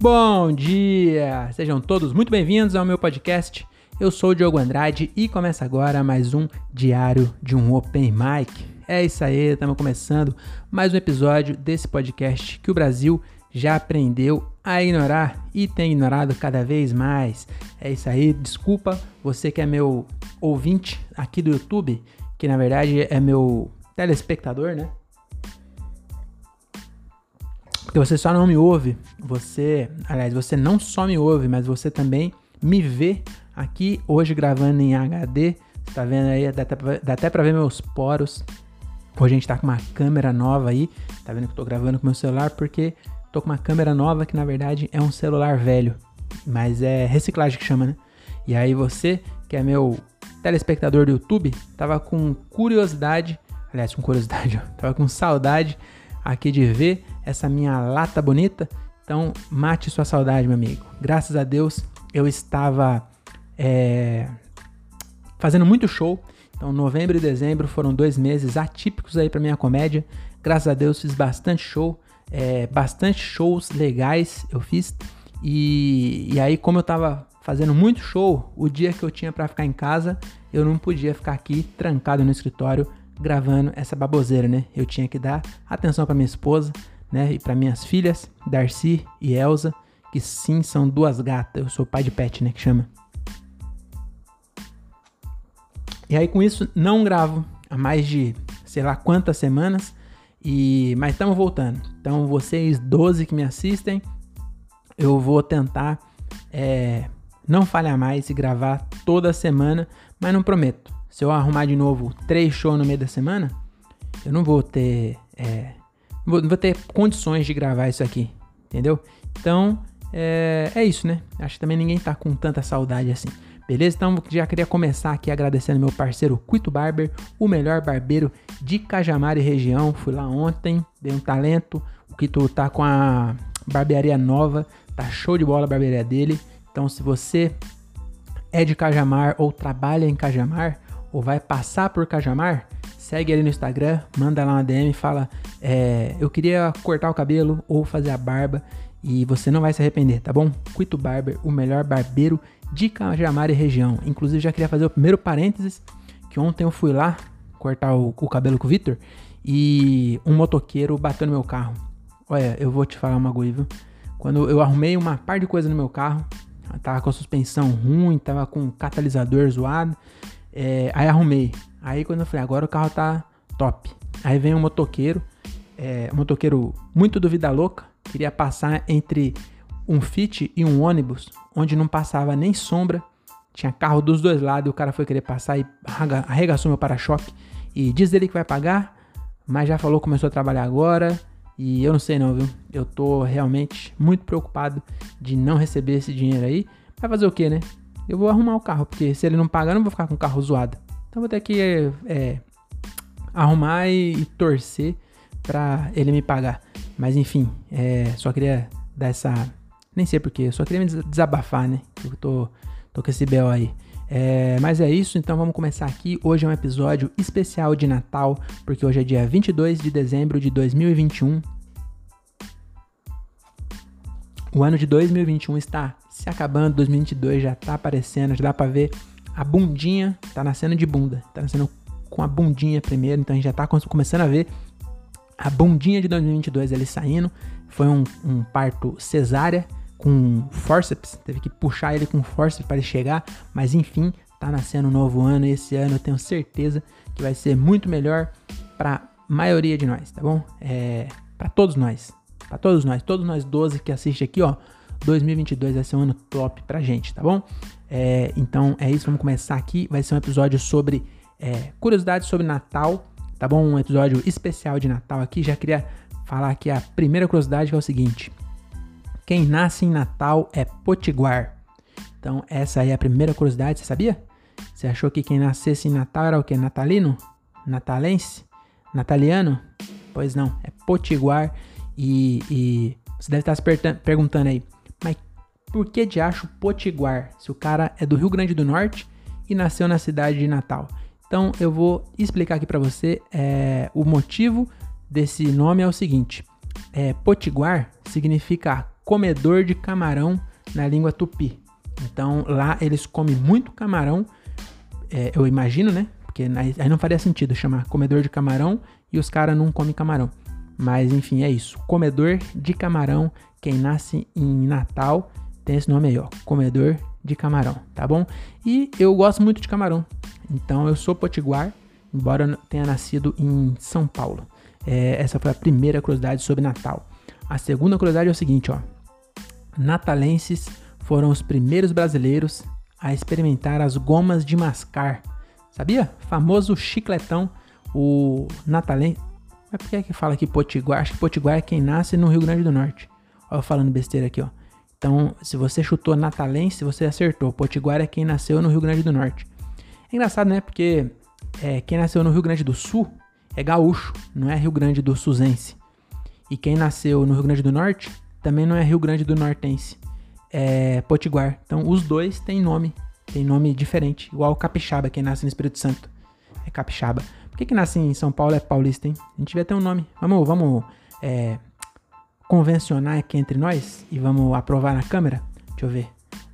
Bom dia! Sejam todos muito bem-vindos ao meu podcast. Eu sou o Diogo Andrade e começa agora mais um Diário de um Open Mic. É isso aí, estamos começando mais um episódio desse podcast que o Brasil já aprendeu a ignorar e tem ignorado cada vez mais. É isso aí, desculpa você que é meu ouvinte aqui do YouTube, que na verdade é meu telespectador, né? Porque você só não me ouve, você, aliás, você não só me ouve, mas você também me vê aqui hoje gravando em HD. Tá vendo aí, dá até, pra, dá até pra ver meus poros. Hoje a gente tá com uma câmera nova aí. Tá vendo que eu tô gravando com meu celular porque tô com uma câmera nova que na verdade é um celular velho. Mas é reciclagem que chama, né? E aí você, que é meu telespectador do YouTube, tava com curiosidade, aliás, com curiosidade, ó, tava com saudade aqui de ver essa minha lata bonita. Então, mate sua saudade, meu amigo. Graças a Deus, eu estava é, fazendo muito show. Então, novembro e dezembro foram dois meses atípicos aí para minha comédia. Graças a Deus, fiz bastante show, é, bastante shows legais eu fiz. E, e aí, como eu tava fazendo muito show, o dia que eu tinha para ficar em casa, eu não podia ficar aqui trancado no escritório gravando essa baboseira, né? Eu tinha que dar atenção para minha esposa, né? E para minhas filhas, Darcy e Elsa, que sim são duas gatas. Eu sou pai de pet, né? Que chama. E aí com isso não gravo há mais de sei lá quantas semanas. E mas estamos voltando. Então vocês 12 que me assistem, eu vou tentar é, não falhar mais e gravar toda semana, mas não prometo. Se eu arrumar de novo três shows no meio da semana, eu não vou ter é, vou, vou ter condições de gravar isso aqui, entendeu? Então, é, é isso, né? Acho que também ninguém tá com tanta saudade assim. Beleza? Então já queria começar aqui agradecendo meu parceiro Quito Barber, o melhor barbeiro de Cajamar e região. Fui lá ontem, dei um talento. O Quito tá com a barbearia nova, tá show de bola a barbearia dele. Então se você é de Cajamar ou trabalha em Cajamar ou vai passar por Cajamar, segue ele no Instagram, manda lá uma DM fala: é, Eu queria cortar o cabelo ou fazer a barba e você não vai se arrepender, tá bom? Quito Barber, o melhor barbeiro de Cajamar e região. Inclusive, já queria fazer o primeiro parênteses: que ontem eu fui lá cortar o, o cabelo com o Victor e um motoqueiro bateu no meu carro. Olha, eu vou te falar uma coisa, viu? Quando eu arrumei uma par de coisa no meu carro, tava com a suspensão ruim, tava com o catalisador zoado, é, aí arrumei. Aí quando eu falei, agora o carro tá top. Aí vem um motoqueiro, é, um motoqueiro muito do vida louca, queria passar entre um Fit e um ônibus, onde não passava nem sombra, tinha carro dos dois lados, o cara foi querer passar e arregaçou meu para-choque. E diz ele que vai pagar, mas já falou começou a trabalhar agora. E eu não sei não, viu? Eu tô realmente muito preocupado de não receber esse dinheiro aí. Vai fazer o que, né? Eu vou arrumar o carro, porque se ele não pagar, eu não vou ficar com o carro zoado. Então vou ter que é, arrumar e, torcer para ele me pagar. Mas enfim, é, só queria dar essa. Nem sei porquê, só queria me desabafar, né? Eu tô, tô com esse BO aí. É, mas é isso, então vamos começar aqui. Hoje é um episódio especial de Natal, porque hoje é dia 22 de dezembro de 2021. O ano de 2021 está se acabando, 2022 já tá aparecendo, já dá pra ver a bundinha tá nascendo de bunda. Tá nascendo com a bundinha primeiro, então a gente já tá começando a ver a bundinha de 2022 ele saindo. Foi um, um parto cesárea com forceps, teve que puxar ele com forceps para ele chegar, mas enfim, tá nascendo um novo ano e esse ano eu tenho certeza que vai ser muito melhor para maioria de nós, tá bom? É, para todos nós, para todos nós, todos nós 12 que assiste aqui, ó, 2022 vai ser um ano top pra gente, tá bom? É, então é isso, vamos começar aqui. Vai ser um episódio sobre é, curiosidades sobre Natal, tá bom? Um episódio especial de Natal aqui. Já queria falar aqui a primeira curiosidade que é o seguinte: quem nasce em Natal é potiguar. Então essa aí é a primeira curiosidade, você sabia? Você achou que quem nascesse em Natal era o que? Natalino? Natalense? Nataliano? Pois não, é potiguar e, e você deve estar se perguntando aí, por que de acho Potiguar, se o cara é do Rio Grande do Norte e nasceu na cidade de Natal? Então eu vou explicar aqui para você é, o motivo desse nome é o seguinte: é, Potiguar significa comedor de camarão na língua tupi. Então lá eles comem muito camarão, é, eu imagino, né? Porque aí não faria sentido chamar comedor de camarão e os caras não comem camarão. Mas enfim, é isso. Comedor de camarão, quem nasce em Natal tem esse nome aí, ó. Comedor de camarão, tá bom? E eu gosto muito de camarão. Então eu sou potiguar, embora tenha nascido em São Paulo. É, essa foi a primeira curiosidade sobre Natal. A segunda curiosidade é o seguinte, ó. Natalenses foram os primeiros brasileiros a experimentar as gomas de mascar. Sabia? Famoso chicletão, o natalense. Mas por que é que fala aqui potiguar? Acho que potiguar é quem nasce no Rio Grande do Norte. Olha eu falando besteira aqui, ó. Então, se você chutou natalense, você acertou. Potiguar é quem nasceu no Rio Grande do Norte. É engraçado, né? Porque é, quem nasceu no Rio Grande do Sul é gaúcho, não é Rio Grande do Suzense. E quem nasceu no Rio Grande do Norte também não é Rio Grande do Nortense, é Potiguar. Então os dois têm nome, tem nome diferente, igual Capixaba, quem nasce no Espírito Santo é Capixaba. Por que, que nasce em São Paulo é paulista, hein? A gente devia ter um nome. Vamos, vamos é, convencionar aqui entre nós e vamos aprovar na câmera? Deixa eu ver.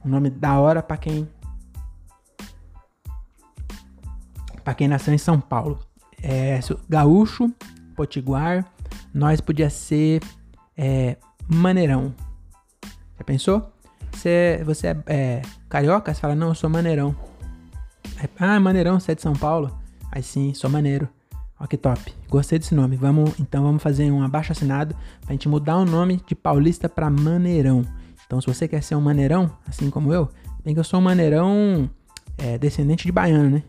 Um nome da hora para quem para quem nasceu em São Paulo. É, gaúcho, potiguar, nós podia ser é, maneirão. Já pensou? Você, você é, é, carioca? Você fala, não, eu sou maneirão. ah, maneirão, você é de São Paulo? Aí sim, sou maneiro. Ó que top. Gostei desse nome. Vamos, então vamos fazer um abaixo assinado pra gente mudar o nome de paulista para maneirão. Então se você quer ser um maneirão, assim como eu, bem que eu sou um maneirão é, descendente de baiano, né?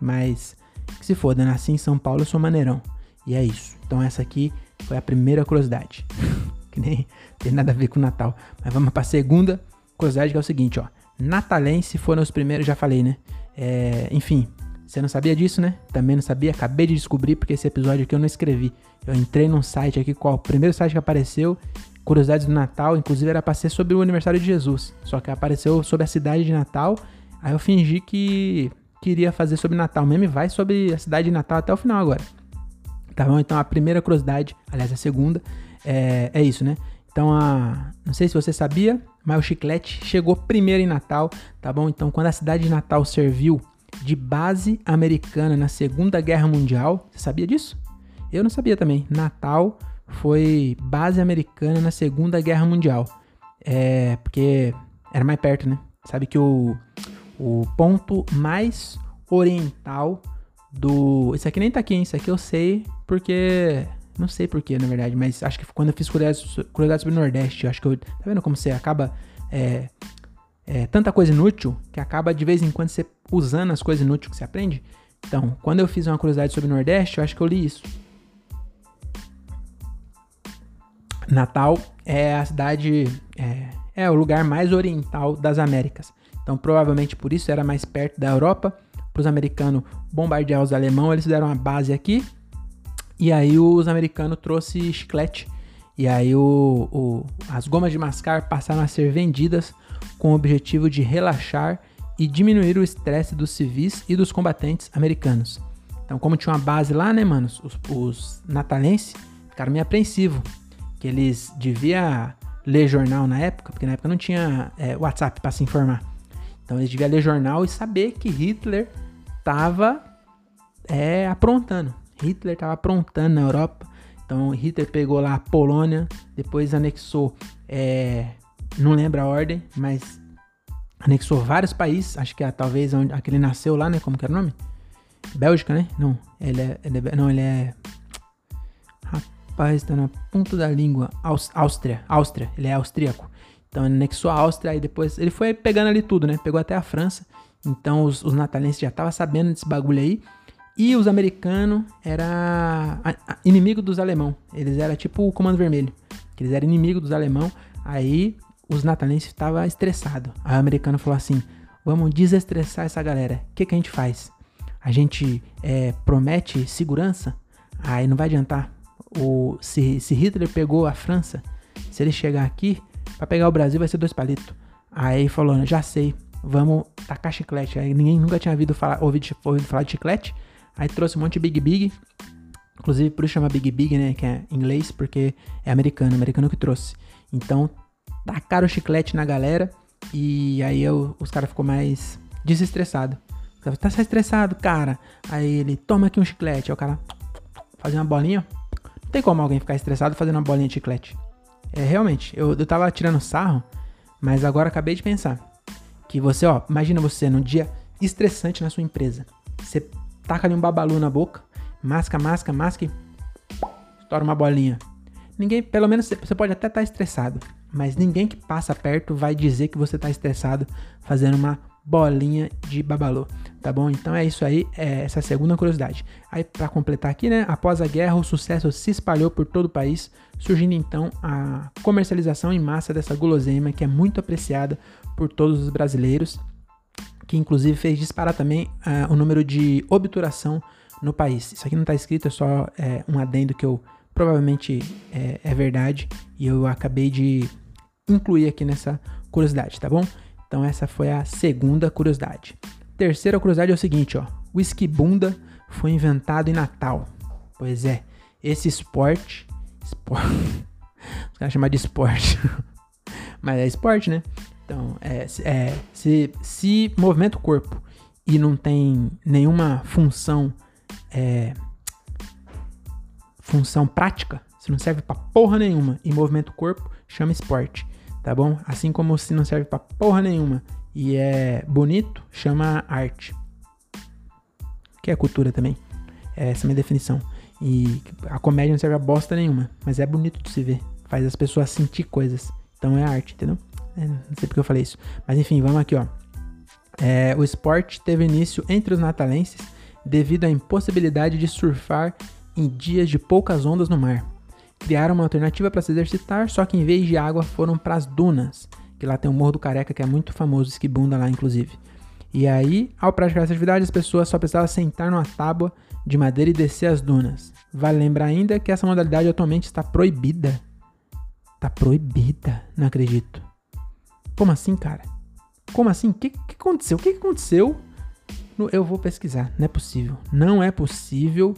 Mas que se foda, nasci em São Paulo, eu sou maneirão. E é isso. Então essa aqui foi a primeira curiosidade. que nem tem nada a ver com o Natal. Mas vamos para a segunda curiosidade que é o seguinte, ó. Natalense foram os primeiros, já falei, né? É, enfim, você não sabia disso, né? Também não sabia, acabei de descobrir porque esse episódio aqui eu não escrevi. Eu entrei num site aqui, qual o primeiro site que apareceu, curiosidades do Natal, inclusive era para ser sobre o aniversário de Jesus, só que apareceu sobre a cidade de Natal. Aí eu fingi que queria fazer sobre Natal mesmo e vai sobre a cidade de Natal até o final agora. Tá bom? Então a primeira curiosidade, aliás a segunda, é, é isso, né? Então a, não sei se você sabia, mas o chiclete chegou primeiro em Natal, tá bom? Então quando a cidade de Natal serviu de base americana na Segunda Guerra Mundial, você sabia disso? Eu não sabia também. Natal foi base americana na Segunda Guerra Mundial. É, porque era mais perto, né? Sabe que o, o ponto mais oriental do. Isso aqui nem tá aqui, hein? Isso aqui eu sei porque. Não sei porquê, na verdade, mas acho que quando eu fiz curiosidade sobre o Nordeste, acho que eu. Tá vendo como você acaba. É, é, tanta coisa inútil que acaba de vez em quando você usando as coisas inúteis que você aprende. Então, quando eu fiz uma curiosidade sobre o Nordeste, eu acho que eu li isso. Natal é a cidade, é, é o lugar mais oriental das Américas. Então, provavelmente por isso era mais perto da Europa. Para os americanos bombardear os alemães, eles deram uma base aqui. E aí os americanos trouxe chiclete. E aí o, o, as gomas de mascar passaram a ser vendidas com o objetivo de relaxar e diminuir o estresse dos civis e dos combatentes americanos. Então, como tinha uma base lá, né, manos? Os, os natalenses ficaram meio apreensivos. Que eles deviam ler jornal na época, porque na época não tinha é, WhatsApp para se informar. Então eles deviam ler jornal e saber que Hitler estava é, aprontando. Hitler estava aprontando na Europa. Então Hitler pegou lá a Polônia, depois anexou, é, não lembro a ordem, mas anexou vários países. Acho que é talvez onde aquele nasceu lá, né? Como que era o nome? Bélgica, né? Não, ele é, ele é não, ele é Rapaz, tá na ponta da língua. Áustria, Áustria, ele é austríaco. Então ele anexou a Áustria e depois ele foi pegando ali tudo, né? Pegou até a França. Então os, os natalenses já estavam sabendo desse bagulho aí. E os americanos era inimigo dos alemão. Eles eram tipo o Comando Vermelho. Eles eram inimigo dos alemão. Aí os natalenses estavam estressados. Aí o americano falou assim: vamos desestressar essa galera. O que, que a gente faz? A gente é, promete segurança? Aí não vai adiantar. O, se, se Hitler pegou a França, se ele chegar aqui, Pra pegar o Brasil vai ser dois palitos. Aí falou, já sei, vamos tacar chiclete. Aí ninguém nunca tinha ouvido falar, ouvido, ouvido falar de chiclete. Aí trouxe um monte de Big Big. Inclusive por isso chama Big Big, né? Que é inglês, porque é americano, americano que trouxe. Então tacaram o chiclete na galera e aí eu, os caras ficou mais desestressado. Tá estressado, cara. Aí ele toma aqui um chiclete. Aí o cara fazendo uma bolinha. Não tem como alguém ficar estressado fazendo uma bolinha de chiclete. É realmente, eu, eu tava tirando sarro, mas agora acabei de pensar. Que você, ó, imagina você num dia estressante na sua empresa. Você taca ali um babalu na boca, masca, masca, masca e estoura uma bolinha. Ninguém, pelo menos você pode até estar tá estressado, mas ninguém que passa perto vai dizer que você está estressado fazendo uma bolinha de babalu, tá bom? Então é isso aí, é essa é segunda curiosidade. Aí para completar aqui, né, após a guerra, o sucesso se espalhou por todo o país, surgindo então a comercialização em massa dessa guloseima que é muito apreciada por todos os brasileiros, que inclusive fez disparar também uh, o número de obturação no país. Isso aqui não está escrito, é só é, um adendo que eu provavelmente é, é verdade e eu acabei de incluir aqui nessa curiosidade, tá bom? Então essa foi a segunda curiosidade. Terceira curiosidade é o seguinte, ó. Whisky bunda foi inventado em Natal. Pois é, esse esporte, esporte os caras chamam de esporte, mas é esporte, né? Então, é, é, se, se movimenta o corpo e não tem nenhuma função é, função prática, se não serve pra porra nenhuma e movimenta o corpo, chama esporte tá bom? Assim como se não serve pra porra nenhuma e é bonito, chama arte. Que é cultura também. É essa é a minha definição. E a comédia não serve a bosta nenhuma, mas é bonito de se ver. Faz as pessoas sentir coisas. Então é arte, entendeu? É, não sei porque eu falei isso. Mas enfim, vamos aqui, ó. É, o esporte teve início entre os natalenses devido à impossibilidade de surfar em dias de poucas ondas no mar criaram uma alternativa para se exercitar, só que em vez de água foram para as dunas, que lá tem o Morro do Careca, que é muito famoso, esquibunda lá inclusive. E aí, ao praticar essa atividade, as pessoas só precisavam sentar numa tábua de madeira e descer as dunas. Vale lembrar ainda que essa modalidade atualmente está proibida. Tá proibida, não acredito. Como assim, cara? Como assim? O que, que aconteceu? O que, que aconteceu? Eu vou pesquisar. Não é possível. Não é possível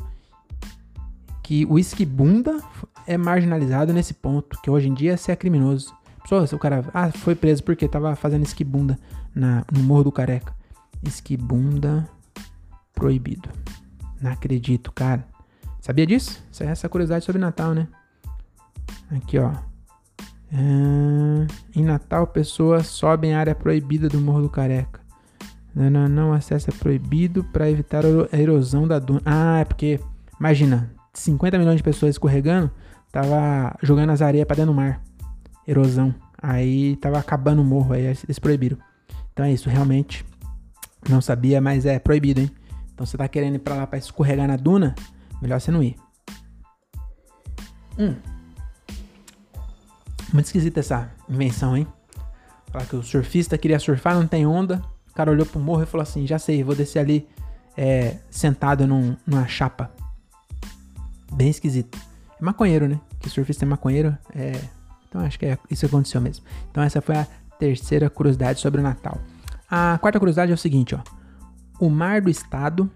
que o esquibunda é marginalizado nesse ponto, que hoje em dia você é criminoso. Pessoal, o cara ah, foi preso porque tava fazendo esquibunda na, no Morro do Careca. Esquibunda proibido. Não acredito, cara. Sabia disso? Essa é essa curiosidade sobre Natal, né? Aqui, ó. É... Em Natal, pessoas sobem a área proibida do Morro do Careca. Não, não, não acesso é proibido para evitar a erosão da duna. Ah, é porque, imagina, 50 milhões de pessoas escorregando, tava jogando as areias pra dentro do mar. Erosão. Aí tava acabando o morro, aí eles proibiram. Então é isso, realmente. Não sabia, mas é proibido, hein? Então você tá querendo ir pra lá pra escorregar na duna, melhor você não ir. Hum. Muito esquisita essa invenção, hein? Falar que o surfista queria surfar, não tem onda. O cara olhou pro morro e falou assim: já sei, vou descer ali é, sentado num, numa chapa. Bem esquisito. Maconheiro, né? Que surfista é maconheiro. É... Então acho que é isso aconteceu mesmo. Então essa foi a terceira curiosidade sobre o Natal. A quarta curiosidade é o seguinte, ó. O mar do estado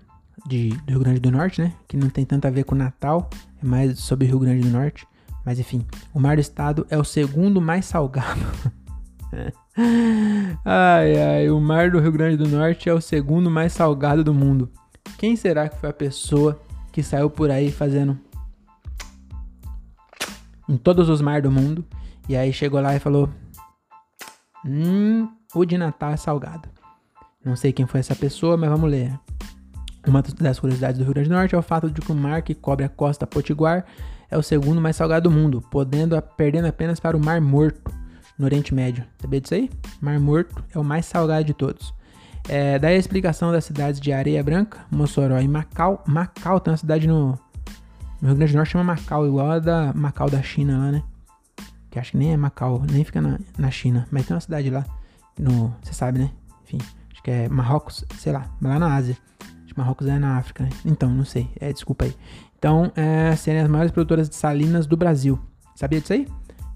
de, do Rio Grande do Norte, né? Que não tem tanto a ver com o Natal, é mais sobre o Rio Grande do Norte. Mas enfim, o mar do estado é o segundo mais salgado. ai, ai, o mar do Rio Grande do Norte é o segundo mais salgado do mundo. Quem será que foi a pessoa que saiu por aí fazendo em todos os mares do mundo. E aí chegou lá e falou: Hum, o de Natal é salgado. Não sei quem foi essa pessoa, mas vamos ler. Uma das curiosidades do Rio Grande do Norte é o fato de que o mar que cobre a costa potiguar é o segundo mais salgado do mundo, podendo perdendo apenas para o Mar Morto, no Oriente Médio. Sabia disso aí? Mar Morto é o mais salgado de todos. É, daí a explicação das cidades de Areia Branca, Mossoró e Macau. Macau tem uma cidade no, no Rio Grande do Norte chama Macau, igual a da Macau da China lá, né? Que acho que nem é Macau, nem fica na, na China. Mas tem uma cidade lá, no. Você sabe, né? Enfim, acho que é Marrocos, sei lá, lá na Ásia. Acho que Marrocos é na África, né? Então, não sei. É, desculpa aí. Então, é, serem as maiores produtoras de salinas do Brasil. Sabia disso aí?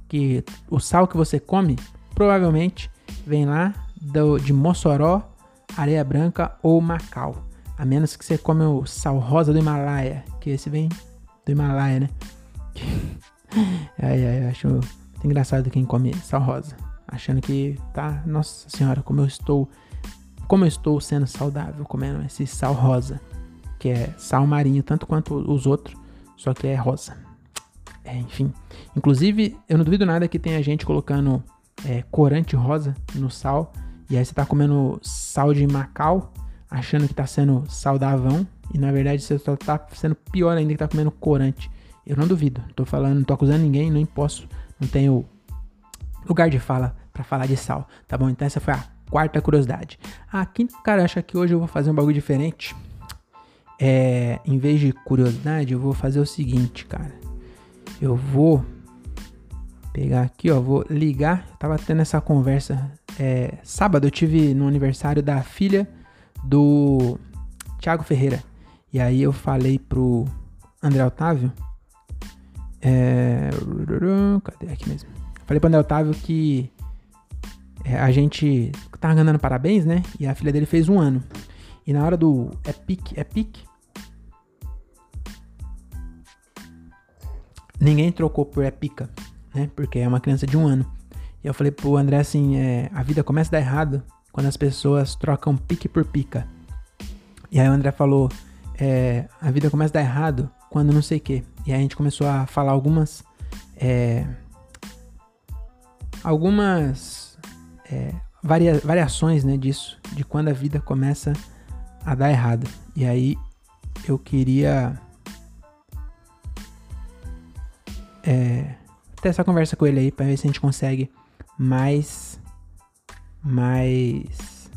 Que o sal que você come provavelmente vem lá do, de Mossoró, Areia Branca ou Macau. A menos que você come o sal rosa do Himalaia, que esse vem do Himalaia, né? ai, ai, eu acho engraçado quem come sal rosa. Achando que tá, nossa senhora, como eu estou. Como eu estou sendo saudável comendo esse sal rosa. Que é sal marinho, tanto quanto os outros, só que é rosa. É, enfim. Inclusive, eu não duvido nada que tenha gente colocando é, corante rosa no sal. E aí você tá comendo sal de Macau, achando que tá sendo saudavão. E na verdade você só tá sendo pior ainda que tá comendo corante. Eu não duvido. Tô falando, não tô acusando ninguém, nem posso. Não tenho lugar de fala para falar de sal. Tá bom? Então essa foi a quarta curiosidade. A quinta, cara, acho que hoje eu vou fazer um bagulho diferente. É, em vez de curiosidade, eu vou fazer o seguinte, cara. Eu vou pegar aqui, ó, vou ligar. Eu tava tendo essa conversa é, sábado. Eu tive no aniversário da filha do Thiago Ferreira. E aí eu falei pro André Otávio. É, cadê aqui mesmo? Falei pro André Otávio que é, a gente tava ganhando parabéns, né? E a filha dele fez um ano. E na hora do Epic, Epic, ninguém trocou por Epica, né? Porque é uma criança de um ano. E eu falei pro André assim, é, a vida começa a dar errado quando as pessoas trocam pique por pica. E aí o André falou, é, a vida começa a dar errado quando não sei o que. E aí a gente começou a falar algumas, é, algumas é, varia, variações né, disso, de quando a vida começa a dar errado. E aí eu queria é, ter essa conversa com ele aí para ver se a gente consegue mais mais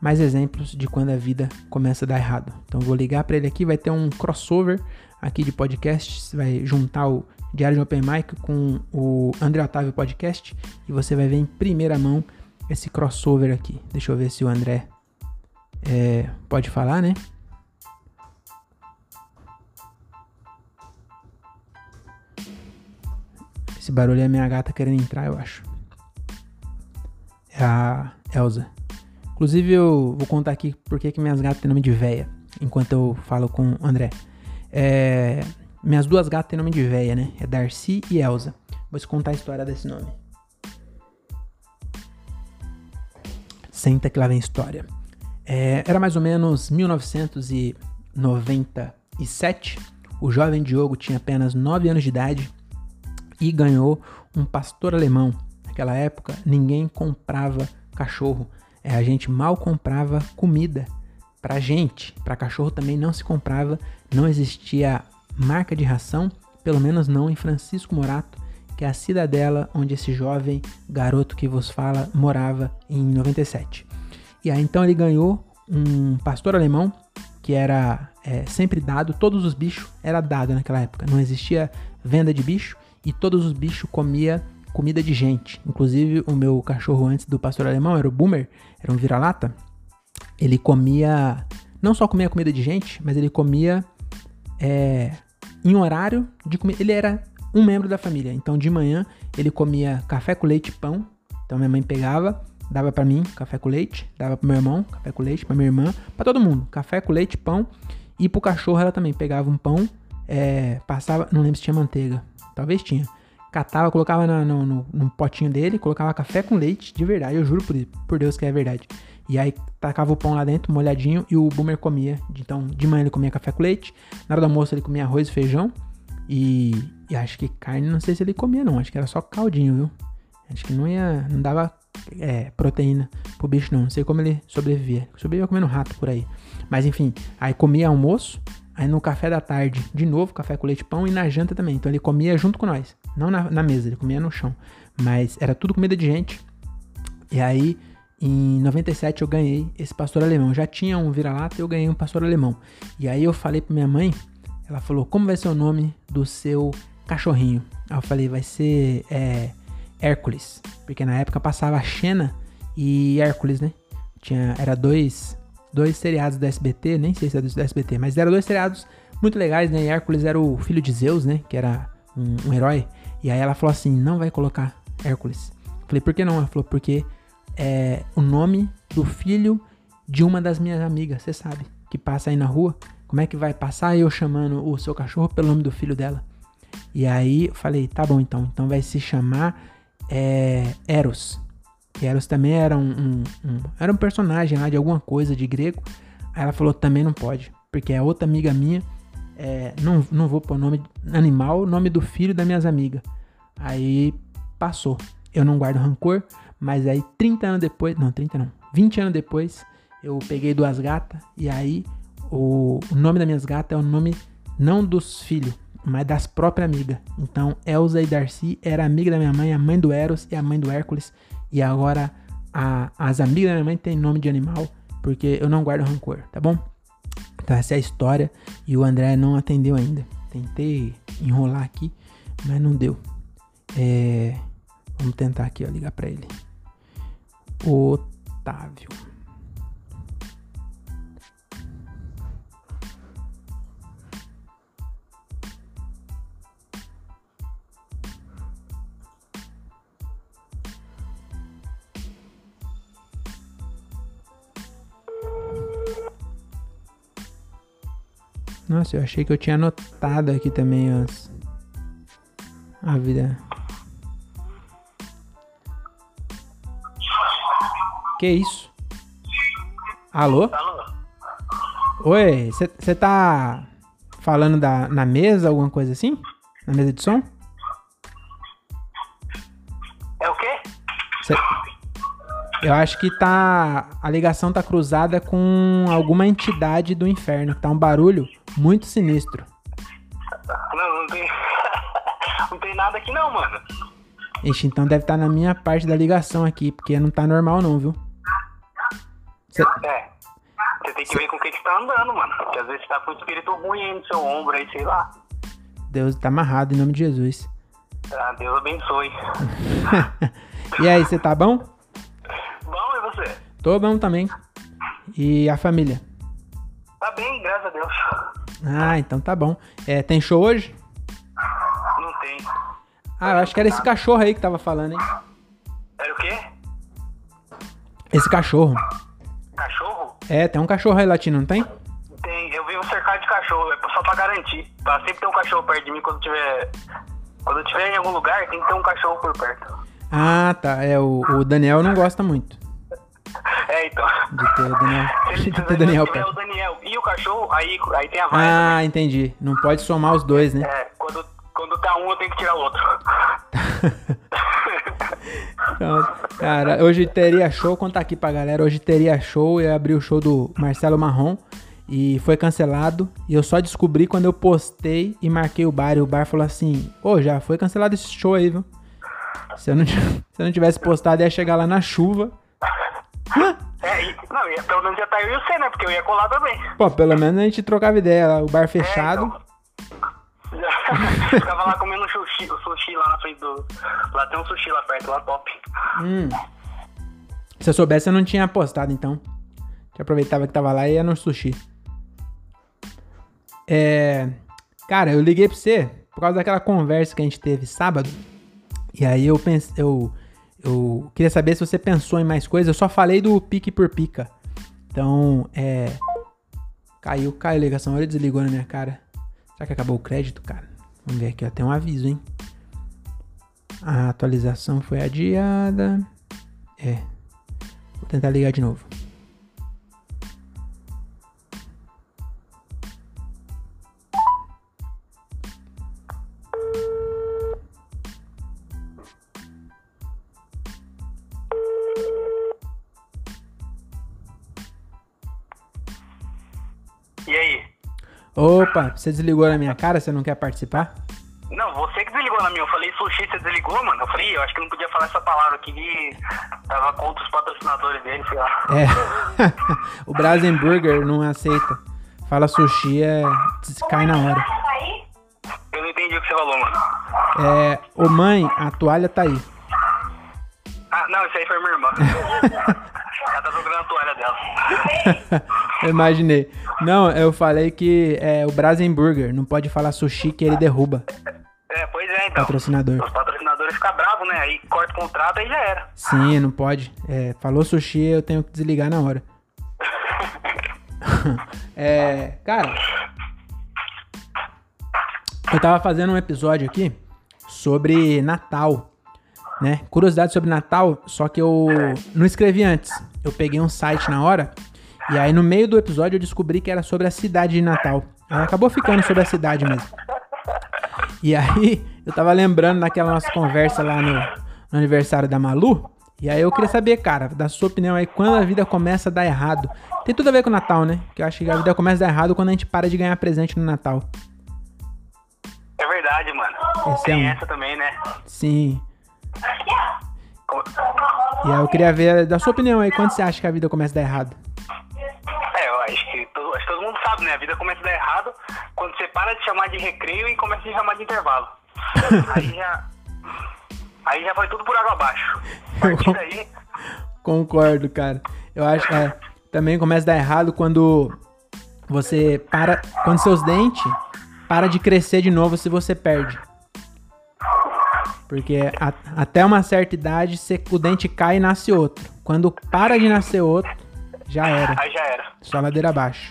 mais exemplos de quando a vida começa a dar errado. Então vou ligar para ele aqui, vai ter um crossover aqui de podcast, vai juntar o Diário de Open Mic com o André Otávio Podcast e você vai ver em primeira mão esse crossover aqui. Deixa eu ver se o André é, pode falar, né? Esse barulho é a minha gata querendo entrar, eu acho. É a Elsa. Inclusive, eu vou contar aqui porque que minhas gatas têm nome de véia, enquanto eu falo com o André. É, minhas duas gatas têm nome de véia, né? É Darcy e Elsa. Vou te contar a história desse nome. Senta que lá vem história. É, era mais ou menos 1997. O jovem Diogo tinha apenas 9 anos de idade e ganhou um pastor alemão. Naquela época, ninguém comprava cachorro. É, a gente mal comprava comida pra gente. Pra cachorro também não se comprava. Não existia marca de ração, pelo menos não em Francisco Morato, que é a cidadela onde esse jovem garoto que vos fala morava em 97. E aí então ele ganhou um pastor alemão que era é, sempre dado, todos os bichos era dado naquela época, não existia venda de bicho e todos os bichos comia comida de gente. Inclusive o meu cachorro antes do pastor alemão era o Boomer, era um vira-lata. Ele comia, não só comia comida de gente, mas ele comia é, em horário de comer. Ele era um membro da família, então de manhã ele comia café com leite e pão. Então minha mãe pegava, dava para mim café com leite, dava pro meu irmão café com leite, pra minha irmã, para todo mundo, café com leite, pão. E pro cachorro ela também pegava um pão, é, passava, não lembro se tinha manteiga, talvez tinha. Catava, colocava no, no, no, no, potinho dele, colocava café com leite, de verdade, eu juro por, por Deus que é verdade. E aí tacava o pão lá dentro, molhadinho, e o Boomer comia. Então, de manhã ele comia café com leite, na hora do almoço ele comia arroz e feijão. E, e acho que carne, não sei se ele comia não, acho que era só caldinho, viu? Acho que não ia, não dava é, proteína pro bicho não, não sei como ele sobrevivia. Sobrevivia comendo rato por aí. Mas enfim, aí comia almoço, aí no café da tarde, de novo, café com leite pão, e na janta também. Então ele comia junto com nós, não na, na mesa, ele comia no chão. Mas era tudo comida de gente. E aí, em 97 eu ganhei esse pastor alemão. Já tinha um vira-lata e eu ganhei um pastor alemão. E aí eu falei pra minha mãe, ela falou, como vai ser o nome do seu cachorrinho? Aí eu falei, vai ser é, Hércules. Porque na época passava Xena e Hércules, né? Tinha, era dois, dois seriados do SBT, nem sei se é do SBT, mas eram dois seriados muito legais, né? E Hércules era o filho de Zeus, né? Que era um, um herói. E aí ela falou assim, não vai colocar Hércules. Falei, por que não? Ela falou, porque é o nome do filho de uma das minhas amigas, você sabe, que passa aí na rua. Como é que vai passar eu chamando o seu cachorro pelo nome do filho dela? E aí eu falei, tá bom então, então vai se chamar é, Eros. Que Eros também era um, um, um, era um personagem lá de alguma coisa de grego. Aí ela falou, também não pode, porque é outra amiga minha, é, não, não vou pôr nome animal, nome do filho das minhas amigas. Aí passou. Eu não guardo rancor, mas aí 30 anos depois, não, 30 não, 20 anos depois, eu peguei duas gatas e aí o, o nome das minhas gatas é o nome não dos filhos, mas das próprias amigas. Então, Elza e Darcy era amiga da minha mãe, a mãe do Eros e a mãe do Hércules. E agora a, as amigas da minha mãe têm nome de animal, porque eu não guardo rancor, tá bom? Então essa é a história e o André não atendeu ainda. Tentei enrolar aqui, mas não deu. É, vamos tentar aqui, ó, ligar para ele. Otávio. Nossa, eu achei que eu tinha anotado aqui também as. A vida. Que isso? Alô? Alô? Oi, você tá falando da, na mesa, alguma coisa assim? Na mesa de som? É o quê? Cê... Eu acho que tá. A ligação tá cruzada com alguma entidade do inferno. Tá um barulho muito sinistro. Não, não tem. não tem nada aqui não, mano. Ixi, então deve estar tá na minha parte da ligação aqui, porque não tá normal não, viu? Cê... É. Você tem que Cê... ver com quem que tá andando, mano. Porque às vezes tá com um espírito ruim aí no seu ombro aí, sei lá. Deus tá amarrado em nome de Jesus. Ah, Deus abençoe. e aí, você tá bom? Bom, e você? Tô bom também. E a família? Tá bem, graças a Deus. Ah, então tá bom. É, tem show hoje? Não tem. Ah, eu acho que era esse cachorro aí que tava falando, hein? Era o quê? Esse cachorro. Cachorro? É, tem um cachorro aí latino, não tem? Tem, eu vivo cercado de cachorro, é só pra garantir. Pra sempre ter um cachorro perto de mim quando tiver. Quando eu estiver em algum lugar, tem que ter um cachorro por perto. Ah, tá. É, o, o Daniel não gosta muito. É, então. De ter o Daniel. Se de ter Daniel tiver o Daniel e o cachorro, aí, aí tem a vaga. Ah, né? entendi. Não pode somar os dois, né? É, quando, quando tá um, eu tenho que tirar o outro. Cara, hoje teria show, contar aqui pra galera. Hoje teria show, eu abri o show do Marcelo Marrom e foi cancelado. E eu só descobri quando eu postei e marquei o bar. E o bar falou assim: Ô, oh, já foi cancelado esse show aí, viu? Se eu não, se eu não tivesse postado, ia chegar lá na chuva. É, e, não, ia, pelo menos ia estar eu e você, né? Porque eu ia colar também. Pô, pelo menos a gente trocava ideia, o bar fechado. É, então. Ficava lá comendo sushi, o sushi lá na frente do. Lá tem um sushi lá perto, lá top. Hum. Se eu soubesse, eu não tinha apostado, então. Eu aproveitava que tava lá e ia no sushi. É. Cara, eu liguei pra você por causa daquela conversa que a gente teve sábado. E aí eu pensei. Eu, eu queria saber se você pensou em mais coisas. Eu só falei do pique por pica. Então, é. Caiu, caiu a ligação. Ele desligou na minha cara. Será que acabou o crédito, cara? Vamos ver aqui, ó. Tem um aviso, hein? A atualização foi adiada. É. Vou tentar ligar de novo. Opa, você desligou na minha cara? Você não quer participar? Não, você que desligou na minha. Eu falei sushi, você desligou, mano. Eu falei, eu acho que não podia falar essa palavra aqui que tava contra os patrocinadores dele, sei lá. É. o Brasenburger não aceita. Fala sushi, é. cai na hora. Eu não entendi o que você falou, mano. É. Ô mãe, a toalha tá aí. Ah, não, isso aí foi minha irmã. Ela tá procurando a toalha dela. eu imaginei. Não, eu falei que é o Brasenburger. Não pode falar sushi que ele derruba. É, pois é, então. Patrocinador. Os patrocinadores ficam bravos, né? Aí corta o contrato e já era. Sim, não pode. É, falou sushi, eu tenho que desligar na hora. é, cara. Eu tava fazendo um episódio aqui sobre Natal, né? Curiosidade sobre Natal, só que eu não escrevi antes. Eu peguei um site na hora e aí no meio do episódio eu descobri que era sobre a cidade de Natal. Aí acabou ficando sobre a cidade mesmo. E aí eu tava lembrando daquela nossa conversa lá no, no aniversário da Malu. E aí eu queria saber, cara, da sua opinião aí, quando a vida começa a dar errado. Tem tudo a ver com o Natal, né? Que eu acho que a vida começa a dar errado quando a gente para de ganhar presente no Natal. É verdade, mano. Esse Tem é um- essa também, né? Sim. E aí eu queria ver da sua opinião aí, quando você acha que a vida começa a dar errado? É, eu acho que, todo, acho que todo mundo sabe, né? A vida começa a dar errado quando você para de chamar de recreio e começa a chamar de intervalo. aí já. Aí já foi tudo por água abaixo. A partir daí. Concordo, cara. Eu acho que é, também começa a dar errado quando você para. Quando seus dentes para de crescer de novo se você perde. Porque a- até uma certa idade você- o dente cai e nasce outro. Quando para de nascer outro, já era. Aí já era. Só ladeira abaixo.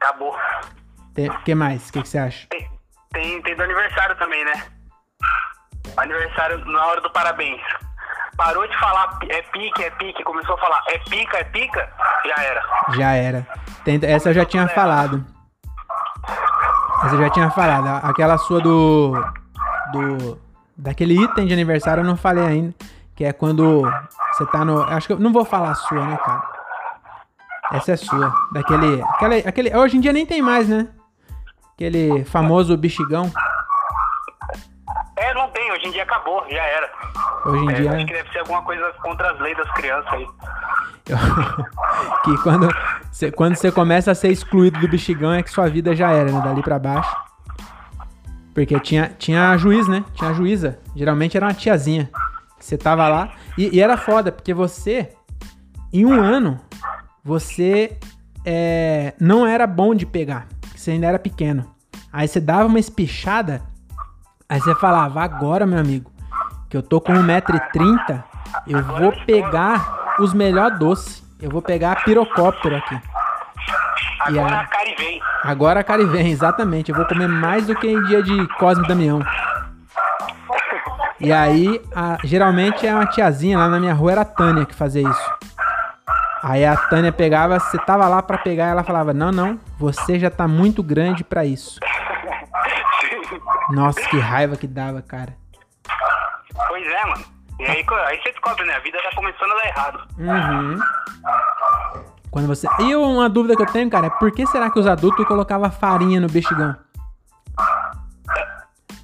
Acabou. O que mais? O que, que você acha? Tem, tem, tem do aniversário também, né? Aniversário na hora do parabéns. Parou de falar é pique, é pique, começou a falar é pica, é pica, já era. Já era. Tem- essa eu já tinha falado. Essa eu já tinha falado. Aquela sua do. Do. Daquele item de aniversário eu não falei ainda. Que é quando você tá no. Acho que eu não vou falar a sua, né, cara? Essa é sua. Daquele. Aquele, aquele, hoje em dia nem tem mais, né? Aquele famoso bexigão. É, não tem, hoje em dia acabou, já era. Hoje em É, dia. Acho que deve ser alguma coisa contra as leis das crianças aí. que quando você, quando você começa a ser excluído do bexigão é que sua vida já era, né? Dali pra baixo. Porque tinha, tinha juiz, né? Tinha juíza. Geralmente era uma tiazinha. Você tava lá. E, e era foda, porque você, em um ano, você é, não era bom de pegar. Você ainda era pequeno. Aí você dava uma espichada. Aí você falava, agora, meu amigo, que eu tô com 1,30m, eu vou pegar os melhor doces. Eu vou pegar a pirocóptero aqui. Agora aí? a Cari vem. Agora a Cari vem, exatamente. Eu vou comer mais do que em dia de Cosme Damião. E aí, a- geralmente é uma tiazinha lá na minha rua, era a Tânia que fazia isso. Aí a Tânia pegava, você tava lá pra pegar, ela falava: Não, não, você já tá muito grande pra isso. Nossa, que raiva que dava, cara. Pois é, mano. E aí, aí você descobre, né? A vida tá começando a dar errado. Uhum. Quando você. E uma dúvida que eu tenho, cara, é por que será que os adultos colocavam farinha no bexigão?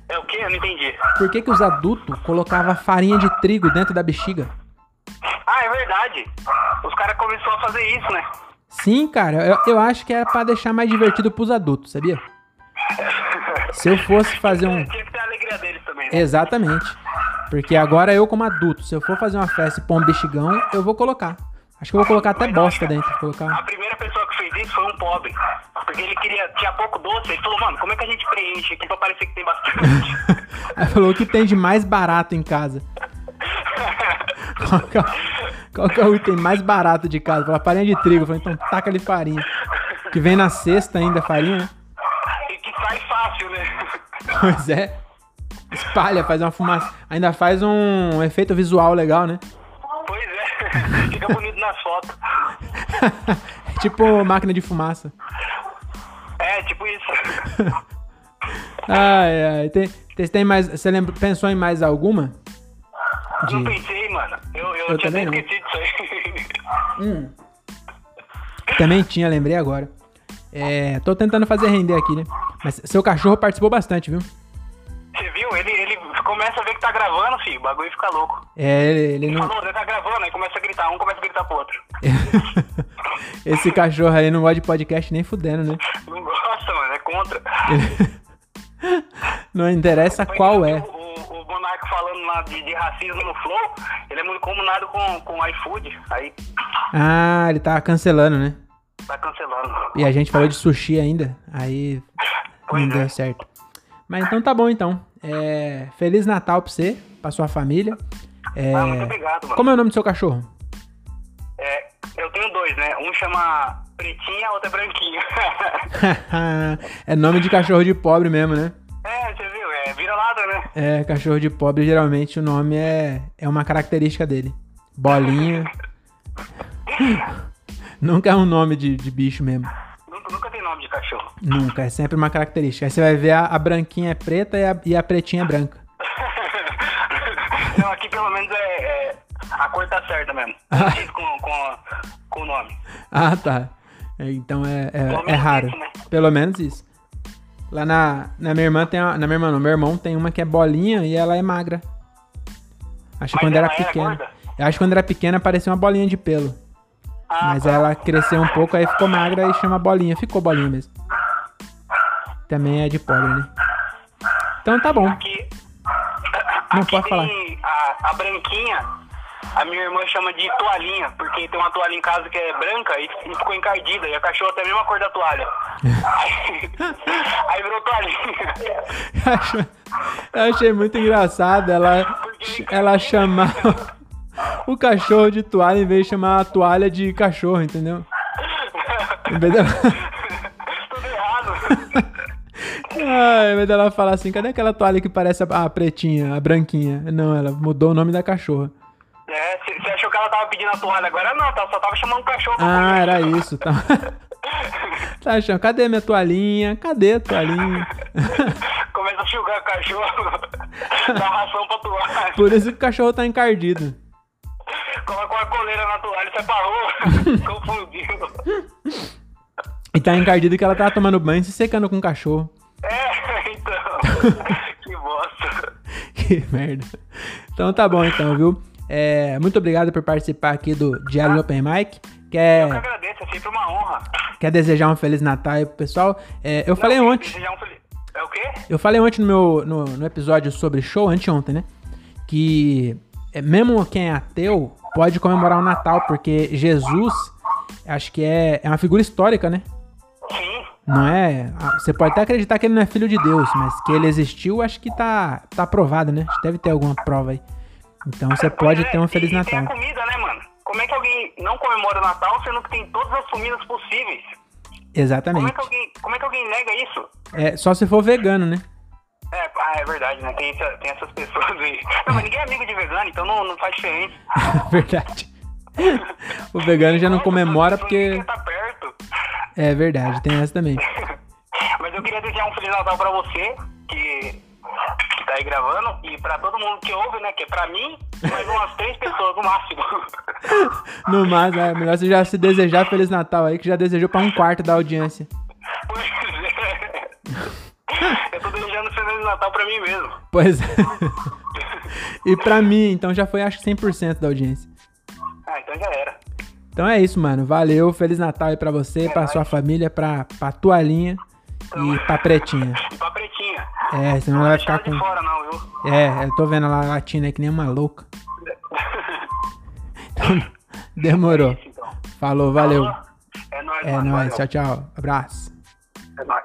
É o quê? Eu não entendi. Por que, que os adultos colocavam farinha de trigo dentro da bexiga? Ah, é verdade. Os caras começaram a fazer isso, né? Sim, cara, eu, eu acho que era pra deixar mais divertido pros adultos, sabia? Se eu fosse fazer um. Tinha que ter a alegria deles também, né? Exatamente. Porque agora eu, como adulto, se eu for fazer uma festa e pôr um bexigão, eu vou colocar. Acho que eu vou colocar até bosta dentro. Vou A colocar. primeira pessoa que fez isso foi um pobre. Porque ele queria, tinha pouco doce. Ele falou, mano, como é que a gente preenche aqui pra parecer que tem bastante? Aí falou o que tem de mais barato em casa. Qual que, é, o- qual que é o item mais barato de casa? Falou farinha de trigo. Falei, então taca ali farinha. Que vem na cesta ainda a farinha, né? e que sai fácil, né? Pois é. Espalha, faz uma fumaça. Ainda faz um efeito visual legal, né? Fica bonito nas fotos. Tipo máquina de fumaça. É, tipo isso. Ai, ai. Tem, tem, tem mais. Você lembra, pensou em mais alguma? Não De... pensei, mano. Eu, eu, Eu tinha também até não. esquecido disso aí. Também tinha, lembrei agora. É, tô tentando fazer render aqui, né? Mas seu cachorro participou bastante, viu? Você viu? Ele, ele começa a ver que tá gravando, filho. O bagulho fica louco. É, ele, ele não. Falou, tá gravando, aí começa a gritar. Um começa a gritar pro outro. Esse cachorro aí não gosta de podcast nem fudendo, né? Não gosta, mano. É contra. Não interessa qual é. O, o, o falando lá de, de racismo no Flow, ele é muito comunado com, com o iFood. Aí Ah, ele tá cancelando, né? tá cancelando. E a gente falou de sushi ainda, aí Pois não é. deu certo. Mas então tá bom então. É, Feliz Natal pra você, pra sua família. É, Ah, muito obrigado, mano. Como é o nome do seu cachorro? É, eu tenho dois, né? Um chama pretinha, a outra é branquinha. é nome de cachorro de pobre mesmo, né? é, você viu? É vira-lata, né? É, cachorro de pobre, geralmente o nome é, é uma característica dele. Bolinha. Nunca é um nome de, de bicho mesmo. Nunca, tem nome de cachorro. Nunca, é sempre uma característica. Aí você vai ver a, a branquinha é preta e a, e a pretinha é branca. Não, aqui pelo menos é, é- a cor tá certa mesmo. Com, com, com o nome. Ah, tá. É, Então é, é, é raro. isso, né? Pelo menos isso. Lá na, na minha irmã tem uma, Na minha irmã não, meu irmão tem uma que é bolinha e ela é magra. Acho que quando era era pequena. acho que quando era pequena parecia uma bolinha de pelo. Mas ela cresceu um pouco, aí ficou magra e chama bolinha. Ficou bolinha mesmo. Também é de pobre, né? Então tá bom. Aqui, Não, pode falar. A, a branquinha, a minha irmã chama de toalhinha, porque tem uma toalha em casa que é branca e, e ficou encardida, e a cachorra tem a mesma cor da toalha. aí, aí virou toalhinha. Eu achei muito engraçado ela, ela chamar o cachorro de toalha em vez de chamar a toalha de cachorro, entendeu? Em vez dela, Tudo errado. Em vez dela falar assim, cadê aquela toalha que parece a, a pretinha, a branquinha? Não, ela mudou o nome da cachorra. É, você achou que ela tava pedindo a toalha, agora não, ela só tava chamando o cachorro Ah, era isso, tá. Tá achando, cadê minha toalhinha? Cadê a toalhinha? Começa a chugar o cachorro, dá ração pra toalha, Por isso que o cachorro tá encardido. Coloca uma coleira na toalha e rua, confundindo. E tá encardido que ela tava tomando banho e se secando com o cachorro. É, então, que bosta. Que merda. Então tá bom então, viu? É, muito obrigado por participar aqui do Diário do Open Mic. Eu que Quer, agradeço, é sempre uma honra. quer desejar um Feliz Natal aí pro pessoal? É, eu falei Não, ontem. um feliz- É o quê? Eu falei ontem no meu no, no episódio sobre show, anteontem, né? Que mesmo quem é ateu pode comemorar o Natal, porque Jesus, acho que é, é uma figura histórica, né? Sim. Não é. ah, Você pode até acreditar que ele não é filho de Deus, mas que ele existiu, acho que tá, tá aprovado, né? Acho que Deve ter alguma prova aí. Então você pode é, ter um Feliz e, E tem Natal. a comida, né, mano? Como é que alguém não comemora o Natal sendo que tem todas as comidas possíveis? Como é Exatamente. que alguém, como é que alguém nega isso? É, só se for vegano, né? É, ah, é verdade, né? Tem, essa- tem essas pessoas aí. Não, mas ninguém é amigo de vegano, então não, não faz diferença. verdade. O vegano já não comemora porque. Ninguém tá perto. É verdade, tem essa também. Mas eu queria desejar um Feliz Natal pra você, que, que tá aí gravando, e pra todo mundo que ouve, né? Que é pra mim, mais umas três pessoas no máximo. No mais, é melhor você já se desejar Feliz Natal aí, que já desejou pra um quarto da audiência. Pois é. Eu tô desejando Feliz Natal pra mim mesmo. Pois é. E pra mim, então já foi acho que 100% da audiência. Ah, então já era. Então é isso, mano. Valeu, Feliz Natal aí pra você, pra sua família, pra, pra toalhinha e pra pretinha. E pra pretinha. É, senão Não ela vai ficar de com. fora, não, viu? É, eu tô vendo ela latindo aí que nem uma louca. Então, demorou. Então. Falou, valeu. É nóis, É mano. nóis, valeu. tchau, tchau. Abraço. É nóis.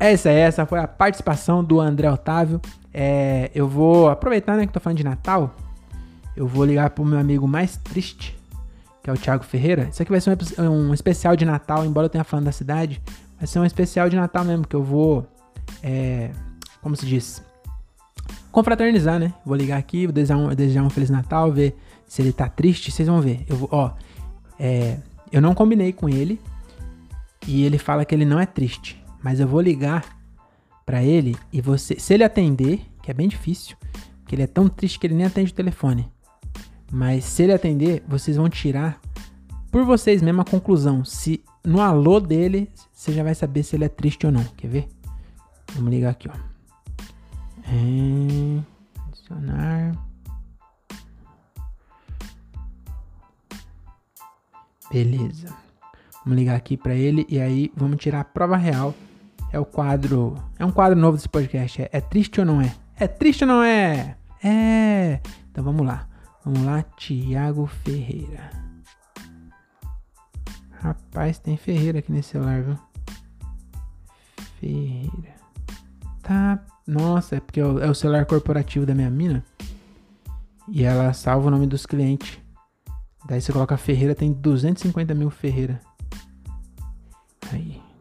É isso aí, essa foi a participação do André Otávio. É, eu vou aproveitar, né, que tô falando de Natal. Eu vou ligar pro meu amigo mais triste, que é o Thiago Ferreira. Isso aqui vai ser um, um especial de Natal, embora eu tenha falando da cidade. Vai ser um especial de Natal mesmo, que eu vou. É, como se diz? Confraternizar, né? Vou ligar aqui, vou desejar um, desejar um Feliz Natal, ver se ele tá triste. Vocês vão ver. Eu vou, ó. é, eu não combinei com ele. E ele fala que ele não é triste. Mas eu vou ligar pra ele e você. Se ele atender, que é bem difícil, porque ele é tão triste que ele nem atende o telefone. Mas se ele atender, vocês vão tirar por vocês mesmo a conclusão. Se no alô dele, você já vai saber se ele é triste ou não. Quer ver? Vamos ligar aqui, ó. É, adicionar. Beleza. Vamos ligar aqui pra ele e aí vamos tirar a prova real. É o quadro. É um quadro novo desse podcast. É, é triste ou não é? É triste ou não é? É. Então vamos lá. Vamos lá, Tiago Ferreira. Rapaz, tem Ferreira aqui nesse celular, viu? Ferreira. Tá. Nossa, é porque é o é o celular corporativo da minha mina. E ela salva o nome dos clientes Daí você coloca Ferreira, tem 250 mil Ferreira.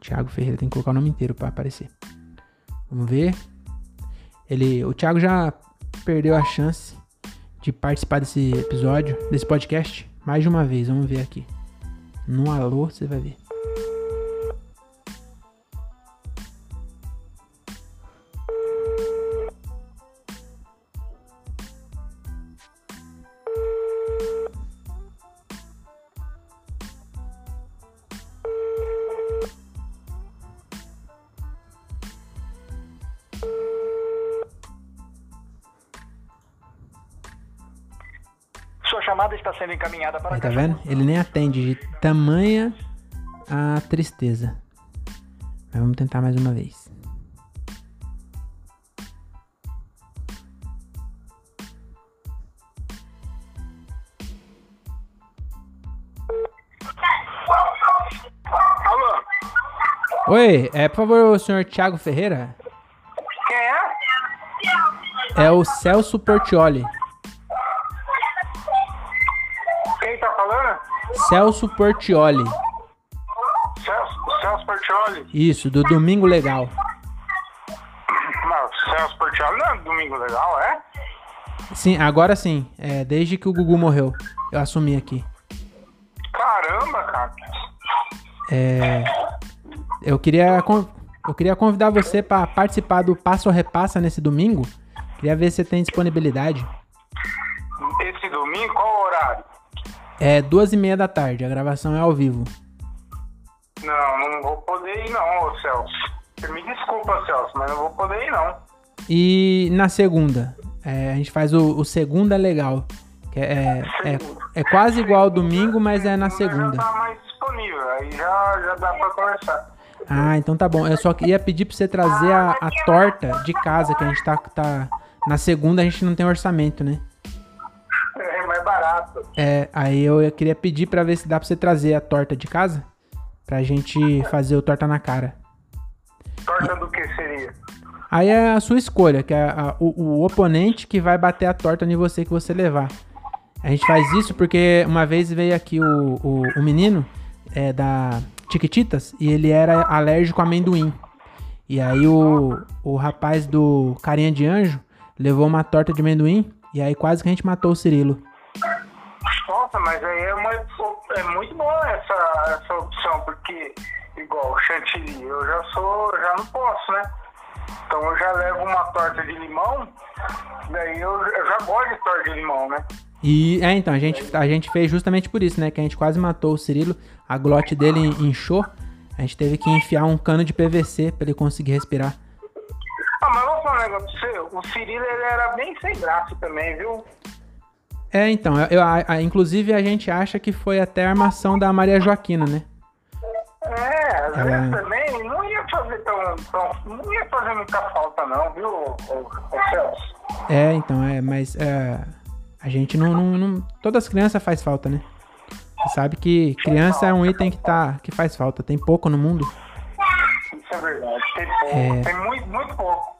Thiago Ferreira, tem que colocar o nome inteiro pra aparecer. Vamos ver. Ele, o Thiago já perdeu a chance de participar desse episódio, desse podcast, mais de uma vez. Vamos ver aqui. No alô, você vai ver. Sendo encaminhada para Aí, tá vendo? Ele nem atende de tamanha a tristeza. Mas vamos tentar mais uma vez. Alô? Oi, é, por favor, o senhor Thiago Ferreira? Quem é? É o Celso Portioli. Celso Portioli. Celso, Celso Portioli. Isso, do Domingo Legal. Não, Celso Portioli não é domingo legal, é? Sim, agora sim. É, desde que o Gugu morreu. Eu assumi aqui. Caramba, cara. É, eu queria eu queria convidar você para participar do Passo Repassa nesse domingo. Queria ver se você tem disponibilidade. Esse domingo, qual? É duas e meia da tarde. A gravação é ao vivo. Não, não vou poder ir não, Celso. Você me desculpa, Celso, mas não vou poder ir não. E na segunda, é, a gente faz o, o segunda legal. Que é, é, é quase igual ao domingo, mas é na segunda. Já tá mais disponível, aí já, já dá pra conversar. Ah, então tá bom. Eu só ia pedir pra você trazer a, a torta de casa, que a gente tá, tá. Na segunda a gente não tem orçamento, né? É barato. É, aí eu queria pedir pra ver se dá pra você trazer a torta de casa. Pra gente fazer o torta na cara. Torta do que seria? Aí é a sua escolha, que é a- o, o oponente que vai bater a torta em você que você levar. A gente faz isso porque uma vez veio aqui o, o, o menino é, da Tiquititas e ele era alérgico a amendoim. E aí o, o rapaz do Carinha de Anjo levou uma torta de amendoim e aí quase que a gente matou o Cirilo. Nossa, mas aí é, uma, é muito boa essa, essa opção, porque igual chantilly, eu já sou, já não posso, né? Então eu já levo uma torta de limão, daí eu, eu já gosto de torta de limão, né? E é, então, a gente, a gente fez justamente por isso, né? Que a gente quase matou o Cirilo, a glote dele inchou. A gente teve que enfiar um cano de PVC pra ele conseguir respirar. Ah, mas vou falar um negócio pra você, o Cirilo ele era bem sem graça também, viu? É, então, eu, a- a- inclusive a gente acha que foi até a armação da Maria Joaquina, né? É, às Ela- vezes também não ia fazer tão, tão. Não ia fazer muita falta não, viu, ô Celso? É, então, é, mas é, a gente não, não, não- Todas as crianças faz falta, né? Você sabe que criança é um item que, tá, que faz falta. Tem pouco no mundo. Isso é verdade, tem pouco, É. tem muito, muito pouco.